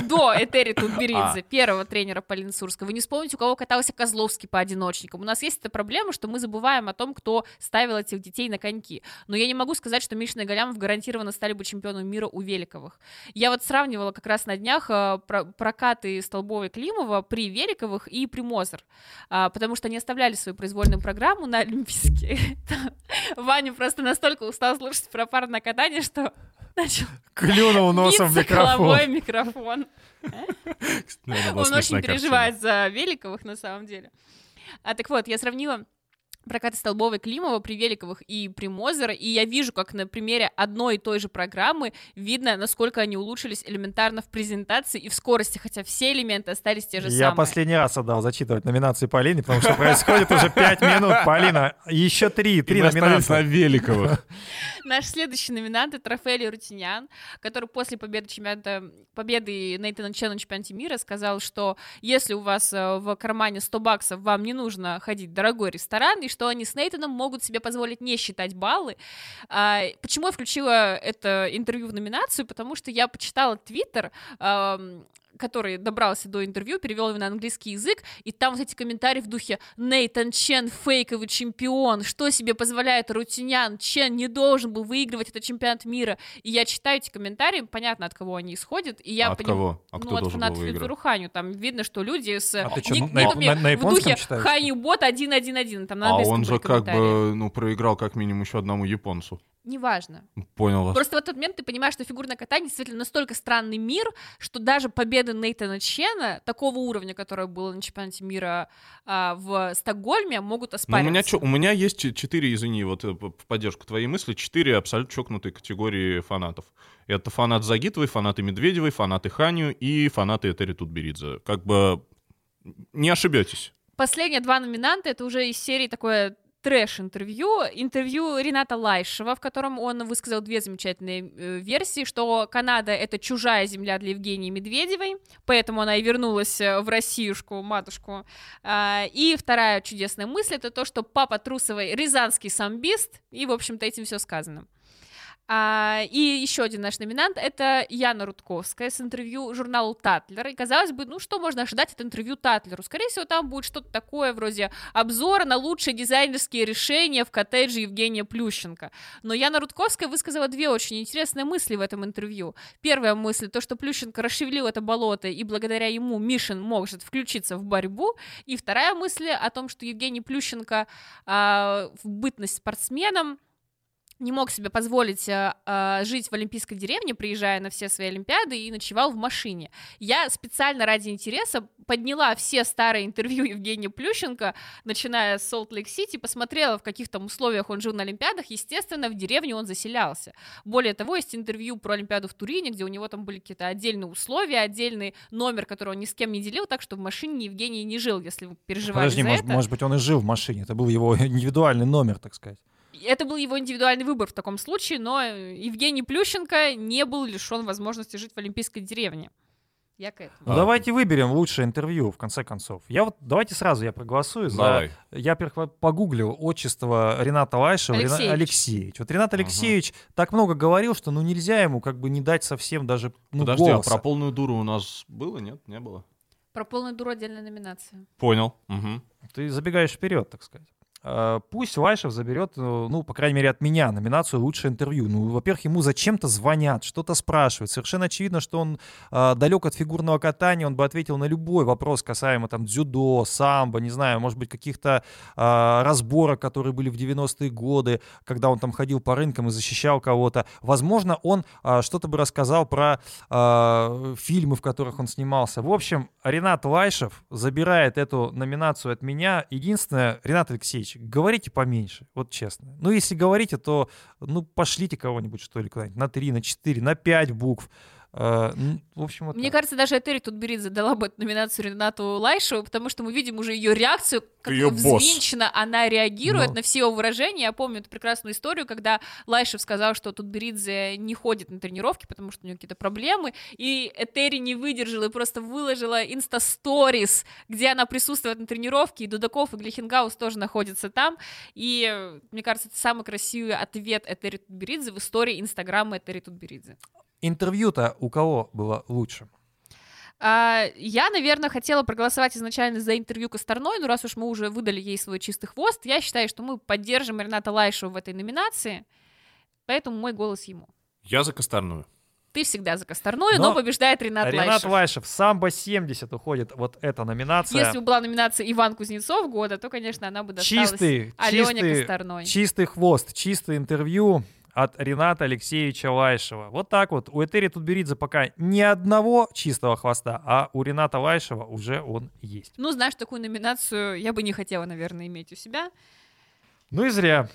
[laughs] до Этери Тутберидзе, А. первого тренера Полины Сурской. Вы не вспомните, у кого катался Козловский по одиночникам. У нас есть эта проблема, что мы забываем о том, кто ставил этих детей на коньки. Но я не могу сказать, что Мишина и Галямов гарантированно стали бы чемпионом мира у Великовых. Я вот сравнивала как раз на днях э, про- прокаты Столбова и Климова при Великовых и при Мозер, А, потому что они оставляли свою произвольную программу на Олимпийские. [laughs] Ваня просто настолько устал слушать про парное катание, что [laughs] начал Клюнул носом в микрофон. микрофон. Была Он очень переживает за Великовых, на самом деле. А так вот, я сравнила прокаты Столбова и Климова при Великовых и при Мозера, и я вижу, как на примере одной и той же программы видно, насколько они улучшились элементарно в презентации и в скорости, хотя все элементы остались те же Я самые. последний раз отдал зачитывать номинации Полине, потому что происходит уже пять минут. Полина, еще три, три остались на номинации. Великовых. [laughs] Наш следующий номинант это Рафаэль Рутинян, который после победы чемпионата, победы Нейтана Чена на чемпионате мира сказал, что если у вас э, в кармане 100 баксов, вам не нужно ходить в дорогой ресторан, и что они с Нейтаном могут себе позволить не считать баллы. А, почему я включила это интервью в номинацию? Потому что я почитала твиттер, который добрался до интервью, перевел его на английский язык, и там вот эти комментарии в духе «Нейтан Чен фейковый чемпион, что себе позволяет Рутинян, Чен не должен был выигрывать этот чемпионат мира». И я читаю эти комментарии, понятно, от кого они исходят, и я От поним- кого? А ну, кто от должен был фанатов? Юдзуруханю, там видно, что люди с А ты ник- на- на- на в духе читаешь? Ханю Бот 1-1-1, там на А он же как бы, ну, проиграл как минимум еще одному японцу. Неважно. Понял вас. Просто в этот момент ты понимаешь, что фигурное катание действительно настолько странный мир, что даже победы Нейтана Чена, такого уровня, которое было на чемпионате мира а, в Стокгольме, могут Ну, у оспариваться. меня чё, у меня есть четыре, извини, вот э, в поддержку твоей мысли, четыре абсолютно чокнутые категории фанатов. Это фанат Загитовой, фанаты Медведевой, фанаты Ханю и фанаты Этери Тутберидзе. Как бы не ошибетесь. Последние два номинанта — это уже из серии такое трэш-интервью, интервью Рената Лайшева, в котором он высказал две замечательные э, версии, что Канада — это чужая земля для Евгении Медведевой, поэтому она и вернулась э, в Россиюшку, матушку. А, И вторая чудесная мысль — это то, что папа Трусовой — рязанский самбист, и, в общем-то, этим все сказано. А, и еще один наш номинант — это Яна Рудковская с интервью журналу «Татлер». И, казалось бы, ну что можно ожидать от интервью Татлеру? Скорее всего, там будет что-то такое вроде обзора на лучшие дизайнерские решения в коттедже Евгения Плющенко. Но Яна Рудковская высказала две очень интересные мысли в этом интервью. Первая мысль — то, что Плющенко расшевелил это болото, и благодаря ему Мишин может включиться в борьбу. И вторая мысль о том, что Евгений Плющенко а, в бытность спортсменом не мог себе позволить э, э, жить в Олимпийской деревне, приезжая на все свои Олимпиады, и ночевал в машине. Я специально ради интереса подняла все старые интервью [laughs] Евгения Плющенко, начиная с Солт-Лейк-Сити, посмотрела, в каких там условиях он жил на Олимпиадах. Естественно, в деревне он заселялся. Более того, есть интервью про Олимпиаду в Турине, где у него там были какие-то отдельные условия, отдельный номер, который он ни с кем не делил, так что в машине Евгений не жил, если вы переживали Подожди, за может, это. может быть, он и жил в машине. Это был его [laughs] индивидуальный номер, так сказать. Это был его индивидуальный выбор в таком случае, но Евгений Плющенко не был лишен возможности жить в Олимпийской деревне. Я к этому. Ну, А. давайте выберем лучшее интервью, в конце концов. Я вот, давайте сразу я проголосую за... Давай. Я погуглил отчество Рената Лайшева. Рена- Алексеевич. Алексеевич. Вот Ренат Алексеевич так много говорил, что ну нельзя ему как бы не дать совсем даже ну, Подожди, голоса. а про полную дуру у нас было, нет? Не было? Про полную дуру отдельная номинация. Понял. Мгм. Ты забегаешь вперед, так сказать. А, Пусть Лайшев заберет, э, ну, по крайней мере, от меня номинацию «Лучшее интервью». Ну, во-первых, ему зачем-то звонят, что-то спрашивают. Совершенно очевидно, что он а, далек от фигурного катания, он бы ответил на любой вопрос касаемо там дзюдо, самбо, не знаю, может быть, каких-то а, разборок, которые были в 90-е годы, когда он там ходил по рынкам и защищал кого-то. Возможно, он а, что-то бы рассказал про а, фильмы, в которых он снимался. В общем, Ренат Лайшев забирает эту номинацию от меня. Единственное, Ренат Алексеевич, говорите поменьше, вот честно. Ну, если говорите, то, ну, пошлите кого-нибудь, что ли, куда-нибудь на 3, на 4, на 5 букв. Э, н- В общем, вот Мне так. кажется, даже Этери Тутберидзе дала бы эту номинацию Ренату Лайшеву, потому что мы видим уже ее реакцию, как босс. взвинченно она реагирует Ну. на все его выражения. Я помню эту прекрасную историю, когда Лайшев сказал, что Тутберидзе не ходит на тренировки, потому что у него какие-то проблемы, и Этери не выдержала и просто выложила инста-сторис, где она присутствует на тренировке, и Дудаков и Глихенгаус тоже находятся там, и э, мне кажется, это самый красивый ответ Этери Тутберидзе в истории Инстаграма Этери Тутберидзе. Интервью-то у кого было лучше? А, я, наверное, хотела проголосовать изначально за интервью Косторной, но раз уж мы уже выдали ей свой чистый хвост, я считаю, что мы поддержим Рената Лайшева в этой номинации, поэтому мой голос ему. Я за Косторную. Ты всегда за Косторную, но, Но побеждает Ренат, Ренат Лайшев. Лайшев, самбо 70 уходит вот эта номинация. Если бы была номинация Иван Кузнецов года, то, конечно, она бы досталась чистый, Алене чистый, Косторной. чистый хвост, чистое интервью от Рената Алексеевича Лайшева. Вот так вот. У Этери Тутберидзе пока ни одного чистого хвоста, а у Рената Лайшева уже он есть. Ну, знаешь, такую номинацию я бы не хотела, наверное, иметь у себя. Ну и зря.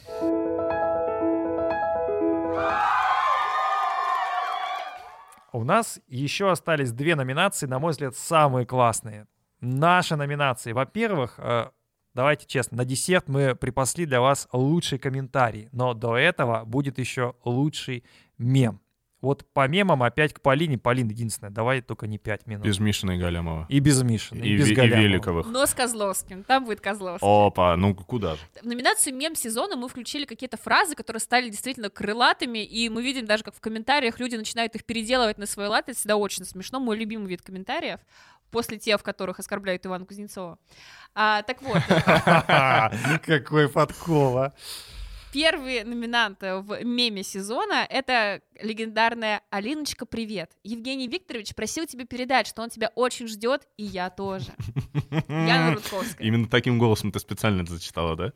У нас еще остались две номинации, на мой взгляд, самые классные. Наши номинации. Во-первых, э, давайте честно, на десерт мы припасли для вас лучший комментарий, но до этого будет еще лучший мем. Вот по мемам опять к Полине. Полин, единственное, давай только не 5 минут. Без Мишина и Галямова. И без Миши, И, и без Ве- и Галямова. Великовых. Но с Козловским. Там будет Козловский. Опа, ну куда же? В номинацию мем сезона мы включили какие-то фразы, которые стали действительно крылатыми, и мы видим даже, как в комментариях люди начинают их переделывать на свой лад. Это всегда очень смешно. Мой любимый вид комментариев после тех, в которых оскорбляют Ивана Кузнецова. А, так вот, [laughs] Какой подкова. первый номинант в меме сезона — это легендарная «Алиночка, привет». Евгений Викторович просил тебе передать, что он тебя очень ждет, и я тоже. [laughs] Яна Рудковская. Именно таким голосом ты специально это зачитала, да?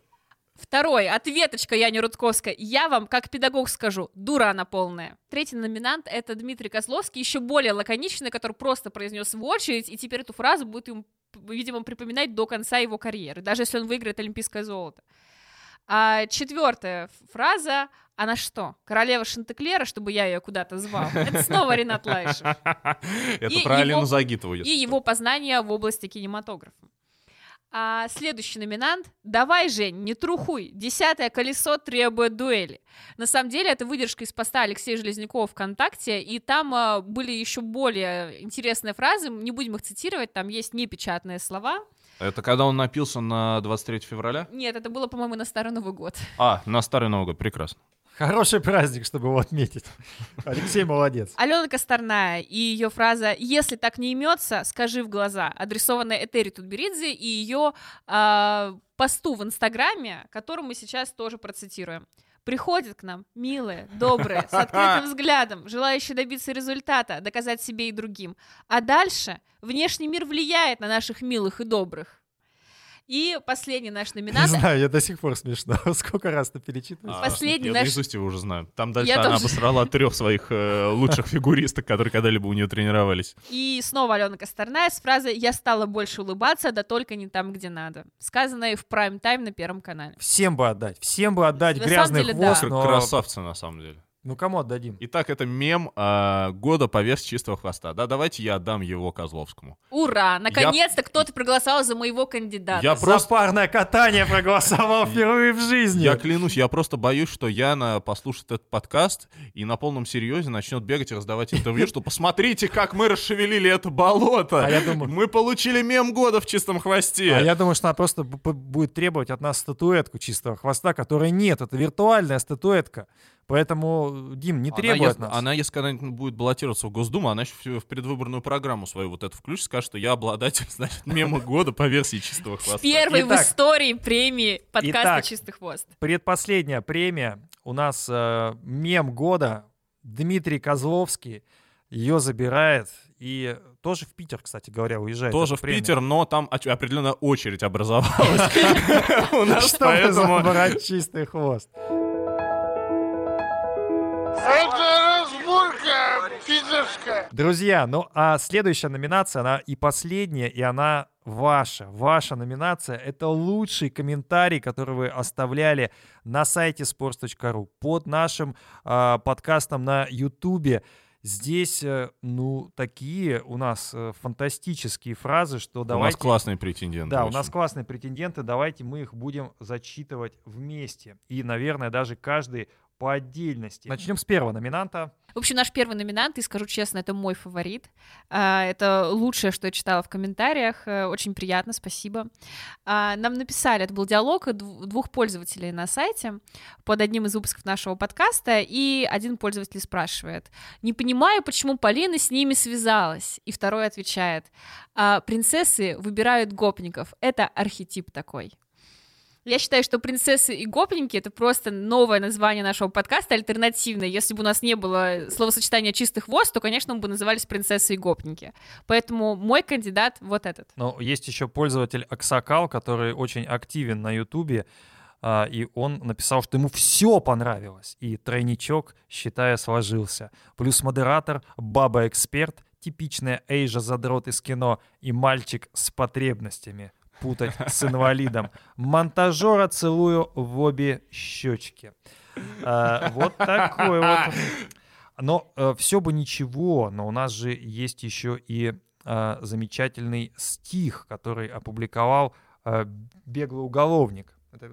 Второй, ответочка Яне Рудковской. Я вам, как педагог, скажу, дура она полная. Третий номинант — это Дмитрий Козловский, еще более лаконичный, который просто произнес в очередь, и теперь эту фразу будет ему, видимо, припоминать до конца его карьеры, даже если он выиграет олимпийское золото. А четвертая фраза она что, королева Шантеклера, чтобы я ее куда-то звал? [laughs] Это снова Ренат Лайшев. Это про Алину Загитову. И его познания в области кинематографа. А следующий номинант «Давай, Жень, не трухуй, десятое колесо требует дуэли». На самом деле это выдержка из поста Алексея Железнякова ВКонтакте, и там а, были еще более интересные фразы, не будем их цитировать, там есть непечатные слова. Это когда он напился на 23 февраля? Нет, это было, по-моему, на Старый Новый год. А, на Старый Новый год, прекрасно. Хороший праздник, чтобы его отметить. [laughs] Алексей молодец. Алена Косторная и ее фраза «Если так не имется, скажи в глаза», адресованная Этери Тутберидзе и ее а, посту в Инстаграме, который мы сейчас тоже процитируем. Приходят к нам милые, добрые, с открытым [laughs] взглядом, желающие добиться результата, доказать себе и другим. А дальше внешний мир влияет на наших милых и добрых. И последний наш Не номинант знаю, я до сих пор смешно. [laughs] Сколько раз ты перечитываешь? А, Последний я наш- наизусть его уже знаю. Там дальше Я она тоже. обосрала трех своих э, лучших фигуристок, которые когда-либо у нее тренировались. И снова Алена Косторная с фразой «Я стала больше улыбаться, да только не там, где надо», сказанной в прайм-тайм на Первом канале. Всем бы отдать. Всем бы отдать На самом грязный деле, хвост, да. Но... Красавцы, на самом деле. Ну, кому отдадим? Итак, это мем э, года по версии чистого хвоста. Да, давайте я отдам его Козловскому. Ура! Наконец-то кто-то проголосовал за моего кандидата. Я За просто- парное катание проголосовал впервые в жизни. Я клянусь, я просто боюсь, что Яна послушает этот подкаст и на полном серьезе начнет бегать и раздавать интервью, что посмотрите, как мы расшевелили это болото. А я думаю- Мы получили мем года в чистом хвосте. А я думаю, что она просто будет требовать от нас статуэтку чистого хвоста, которой нет. Это виртуальная статуэтка. Поэтому, Дим, не Она, требуй от нас. она, если когда-нибудь будет баллотироваться в Госдуму, она еще в предвыборную программу свою вот эту включит, скажет, что я обладатель, [laughs] значит, мема года по версии чистого хвоста. Первый в истории премии подкаста Итак. «Чистый хвост». Предпоследняя премия. У нас э, мем года. Дмитрий Козловский ее забирает. И тоже в Питер, кстати говоря, уезжает. Тоже в премия. Питер, но там определенная очередь образовалась [laughs] у нас, Чтобы поэтому... забрать чистый хвост. Питерская. Друзья, ну а следующая номинация, она и последняя, и она ваша. Ваша номинация — это лучший комментарий, который вы оставляли на сайте sports.ru под нашим а, подкастом на Ютубе. Здесь, э, ну, такие у нас э, фантастические фразы, что У нас давайте... классные претенденты. Да, у нас классные претенденты, давайте мы их будем зачитывать вместе. И, наверное, даже каждый по отдельности. Начнем с первого номинанта. В общем, наш первый номинант, и скажу честно, это мой фаворит. А, Это лучшее, что я читала в комментариях. Э, Очень приятно, спасибо. А, Нам написали, это был диалог дв- двух пользователей на сайте под одним из выпусков нашего подкаста, и один пользователь спрашивает, не понимаю, почему Полина с ними связалась. И второй отвечает, «А, принцессы выбирают гопников. Это архетип такой. Я считаю, что принцессы и гопники это просто новое название нашего подкаста, альтернативное. Если бы у нас не было словосочетания чистых воз, то, конечно, мы бы назывались принцессы и гопники. Поэтому мой кандидат вот этот. Но есть еще пользователь Аксакал, который очень активен на Ютубе, а, и он написал, что ему все понравилось, и тройничок, считая, сложился. Плюс модератор, баба-эксперт, типичная Эйжа задрот из кино и мальчик с потребностями путать с инвалидом. Монтажера целую в обе щечки. А, Вот такой вот. Но все бы ничего, но у нас же есть еще и а, замечательный стих, который опубликовал а, беглый уголовник. Это,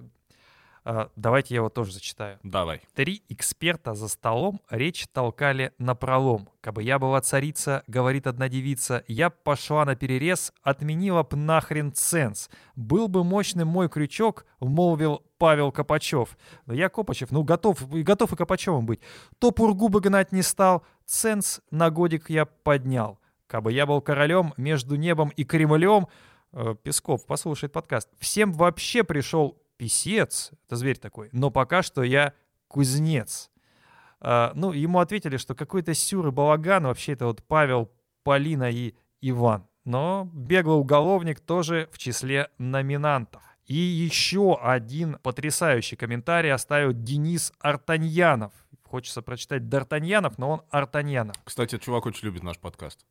давайте я его тоже зачитаю. Давай. Три эксперта за столом речь толкали на пролом. Кабы я была царица, говорит одна девица, я пошла на перерез, отменила б нахрен ценз. Был бы мощным мой крючок, молвил Павел Копачев. Но я Копачев, ну готов, готов и Копачевым быть. То пургу бы гнать не стал, ценз на годик я поднял. Кабы я был королем между небом и Кремлем, э, Песков послушает подкаст, всем вообще пришел писец, это зверь такой, но пока что я кузнец. А, ну, ему ответили, что какой-то сюр и балаган, вообще это вот Павел, Полина и Иван. Но беглый уголовник тоже в числе номинантов. И еще один потрясающий комментарий оставил Денис Артаньянов. Хочется прочитать Д'Артаньянов, но он Артаньянов. Кстати, чувак очень любит наш подкаст.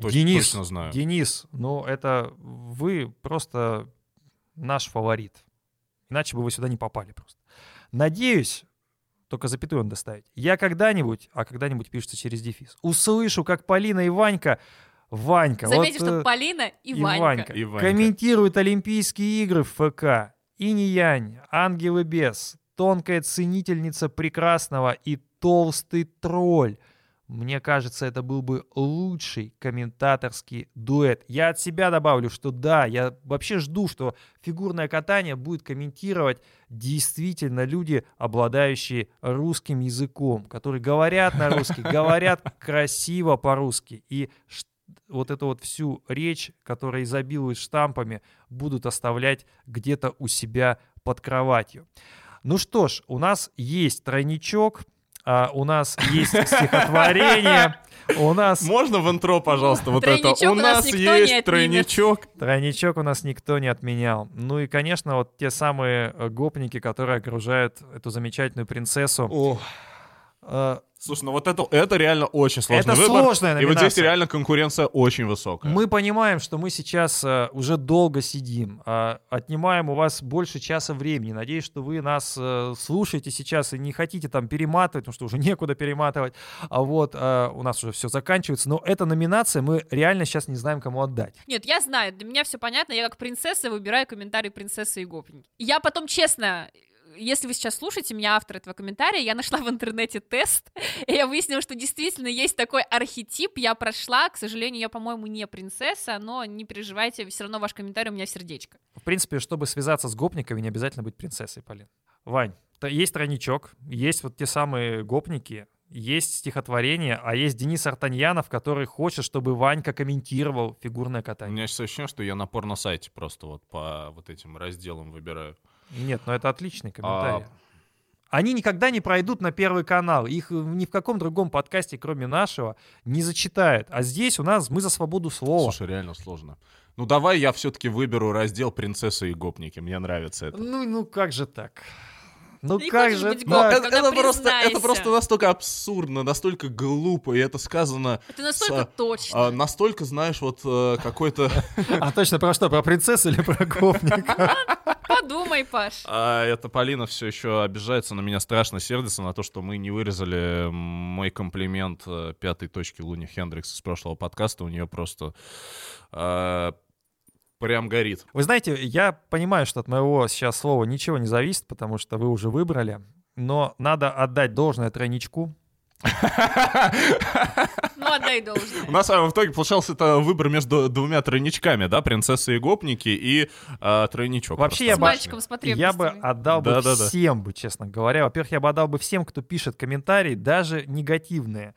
Точ- Денис, Точно знаю. Денис, ну это вы просто наш фаворит. Иначе бы вы сюда не попали просто. Надеюсь, только запятую он доставить. Я когда-нибудь, а когда-нибудь пишется через дефис, услышу, как Полина и Ванька, Ванька, Заметьте, вот, что э, Полина и, и Ванька. Ванька, И Ванька. комментируют Олимпийские игры в ФК. Инь-Янь, Ангел и Бес, тонкая ценительница прекрасного и толстый тролль. Мне кажется, это был бы лучший комментаторский дуэт. Я от себя добавлю, что да, я вообще жду, что фигурное катание будет комментировать действительно люди, обладающие русским языком, которые говорят на русский, [laughs] говорят красиво по-русски. И вот эту вот всю речь, которая изобилует штампами, будут оставлять где-то у себя под кроватью. Ну что ж, у нас есть тройничок, а, у нас есть стихотворение, у нас Можно в интро, пожалуйста, вот это? Тройничок У у нас нас есть тройничок. тройничок у нас никто не отменял. Ну и, конечно, вот те самые э, гопники, которые окружают эту замечательную принцессу. О, Э, Слушай, ну вот это, это реально очень сложный Это выбор. сложная И вот здесь реально конкуренция очень высокая. Мы понимаем, что мы сейчас э, уже долго сидим, а, отнимаем у вас больше часа времени. Надеюсь, что вы нас э, слушаете сейчас и не хотите там перематывать, потому что уже [laughs] некуда перематывать. А вот э, у нас уже все заканчивается. Но эта номинация мы реально сейчас не знаем, кому отдать. Нет, я знаю, для меня все понятно. Я как принцесса выбираю комментарий принцессы и гопники. Я потом, честно, если вы сейчас слушаете меня, автор этого комментария, я нашла в интернете тест, [laughs] и я выяснила, что действительно есть такой архетип, я прошла, к сожалению, я, по-моему, не принцесса, но не переживайте, все равно ваш комментарий у меня сердечко. В принципе, чтобы связаться с гопниками, не обязательно быть принцессой, Полин. Вань, есть тройничок, есть вот те самые гопники, есть стихотворение, а есть Денис Артаньянов, который хочет, чтобы Ванька комментировал фигурное У катание. меня сейчас ощущение, что я на порно-сайте просто вот по вот этим разделам выбираю. Нет, ну это отличный комментарий. А, Они никогда не пройдут на Первый канал. Их э, ни в каком другом подкасте, кроме нашего, не зачитают. А здесь у нас мы за свободу слова. Слушай, реально сложно. Ну давай я все-таки выберу раздел «Принцессы и гопники». Мне нравится это. Ну, ну как же так? Ну Не как же быть так? это, это просто, это просто настолько абсурдно, настолько глупо, и это сказано Это настолько С- точно. а, настолько, знаешь, вот э, какой-то... А точно про что? Про принцессу или про гопника? [laughs] Подумай, Паш. А эта Полина все еще обижается на меня, страшно сердится на то, что мы не вырезали мой комплимент э, пятой точки Луни Хендрикс из прошлого подкаста. У нее просто э, прям горит. Вы знаете, я понимаю, что от моего сейчас слова ничего не зависит, потому что вы уже выбрали, но надо отдать должное тройничку. Ну, отдай должное. У нас в итоге получался это выбор между двумя тройничками, да, принцесса и гопники и э, тройничок. Вообще я бы, я отдал бы всем бы, честно говоря. Во-первых, я бы отдал бы всем, кто пишет комментарии, даже негативные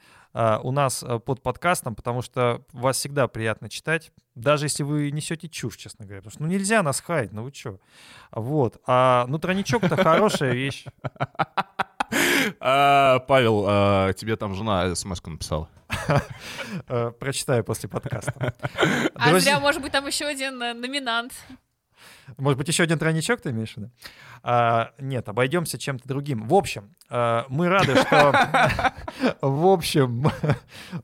у нас а, под подкастом, потому что вас всегда приятно читать, даже если вы несете чушь, честно говоря. Потому что ну нельзя нас хаять, ну вы чё. Вот. А, ну тройничок-то [laughs] хорошая вещь. А, Павел, а, тебе там жена смс написала. [laughs] Э, Прочитаю после подкаста. А зря, может быть, там еще один э, номинант. Может быть, еще один тройничок ты имеешь в виду? А, нет, обойдемся чем-то другим. В общем, а, мы рады, что... [laughs] В общем,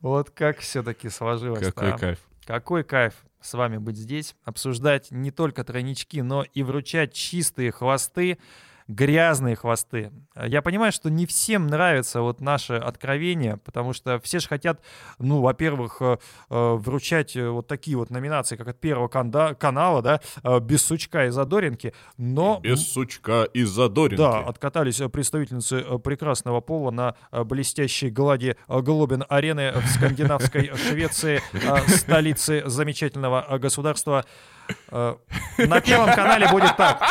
вот как все-таки сложилось. Какой кайф. Какой кайф с вами быть здесь, обсуждать не только тройнички, но и вручать чистые хвосты, грязные хвосты. Я понимаю, что не всем нравится вот наше откровение, потому что все же хотят, ну, во-первых, э, э, вручать э, вот такие вот номинации, как от Первого канала, да, без сучка и задоринки, но... Без сучка и задоринки. Да, откатались представительницы прекрасного пола на блестящей глади э, Глобин арены в скандинавской [laughs] Швеции, столице замечательного государства. На Первом канале будет так.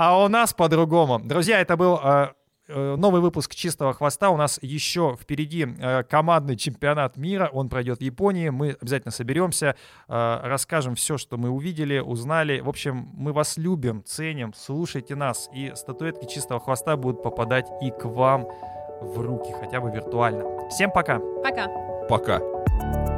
А у нас по-другому. Друзья, это был э, э, новый выпуск «Чистого хвоста». У нас еще впереди э, командный чемпионат мира. Он пройдет в Японии. Мы обязательно соберемся, расскажем все, что мы увидели, узнали. В общем, мы вас любим, ценим. Слушайте нас. И статуэтки «Чистого хвоста» будут попадать и к вам в руки, хотя бы виртуально. Всем пока! Пока. Пока.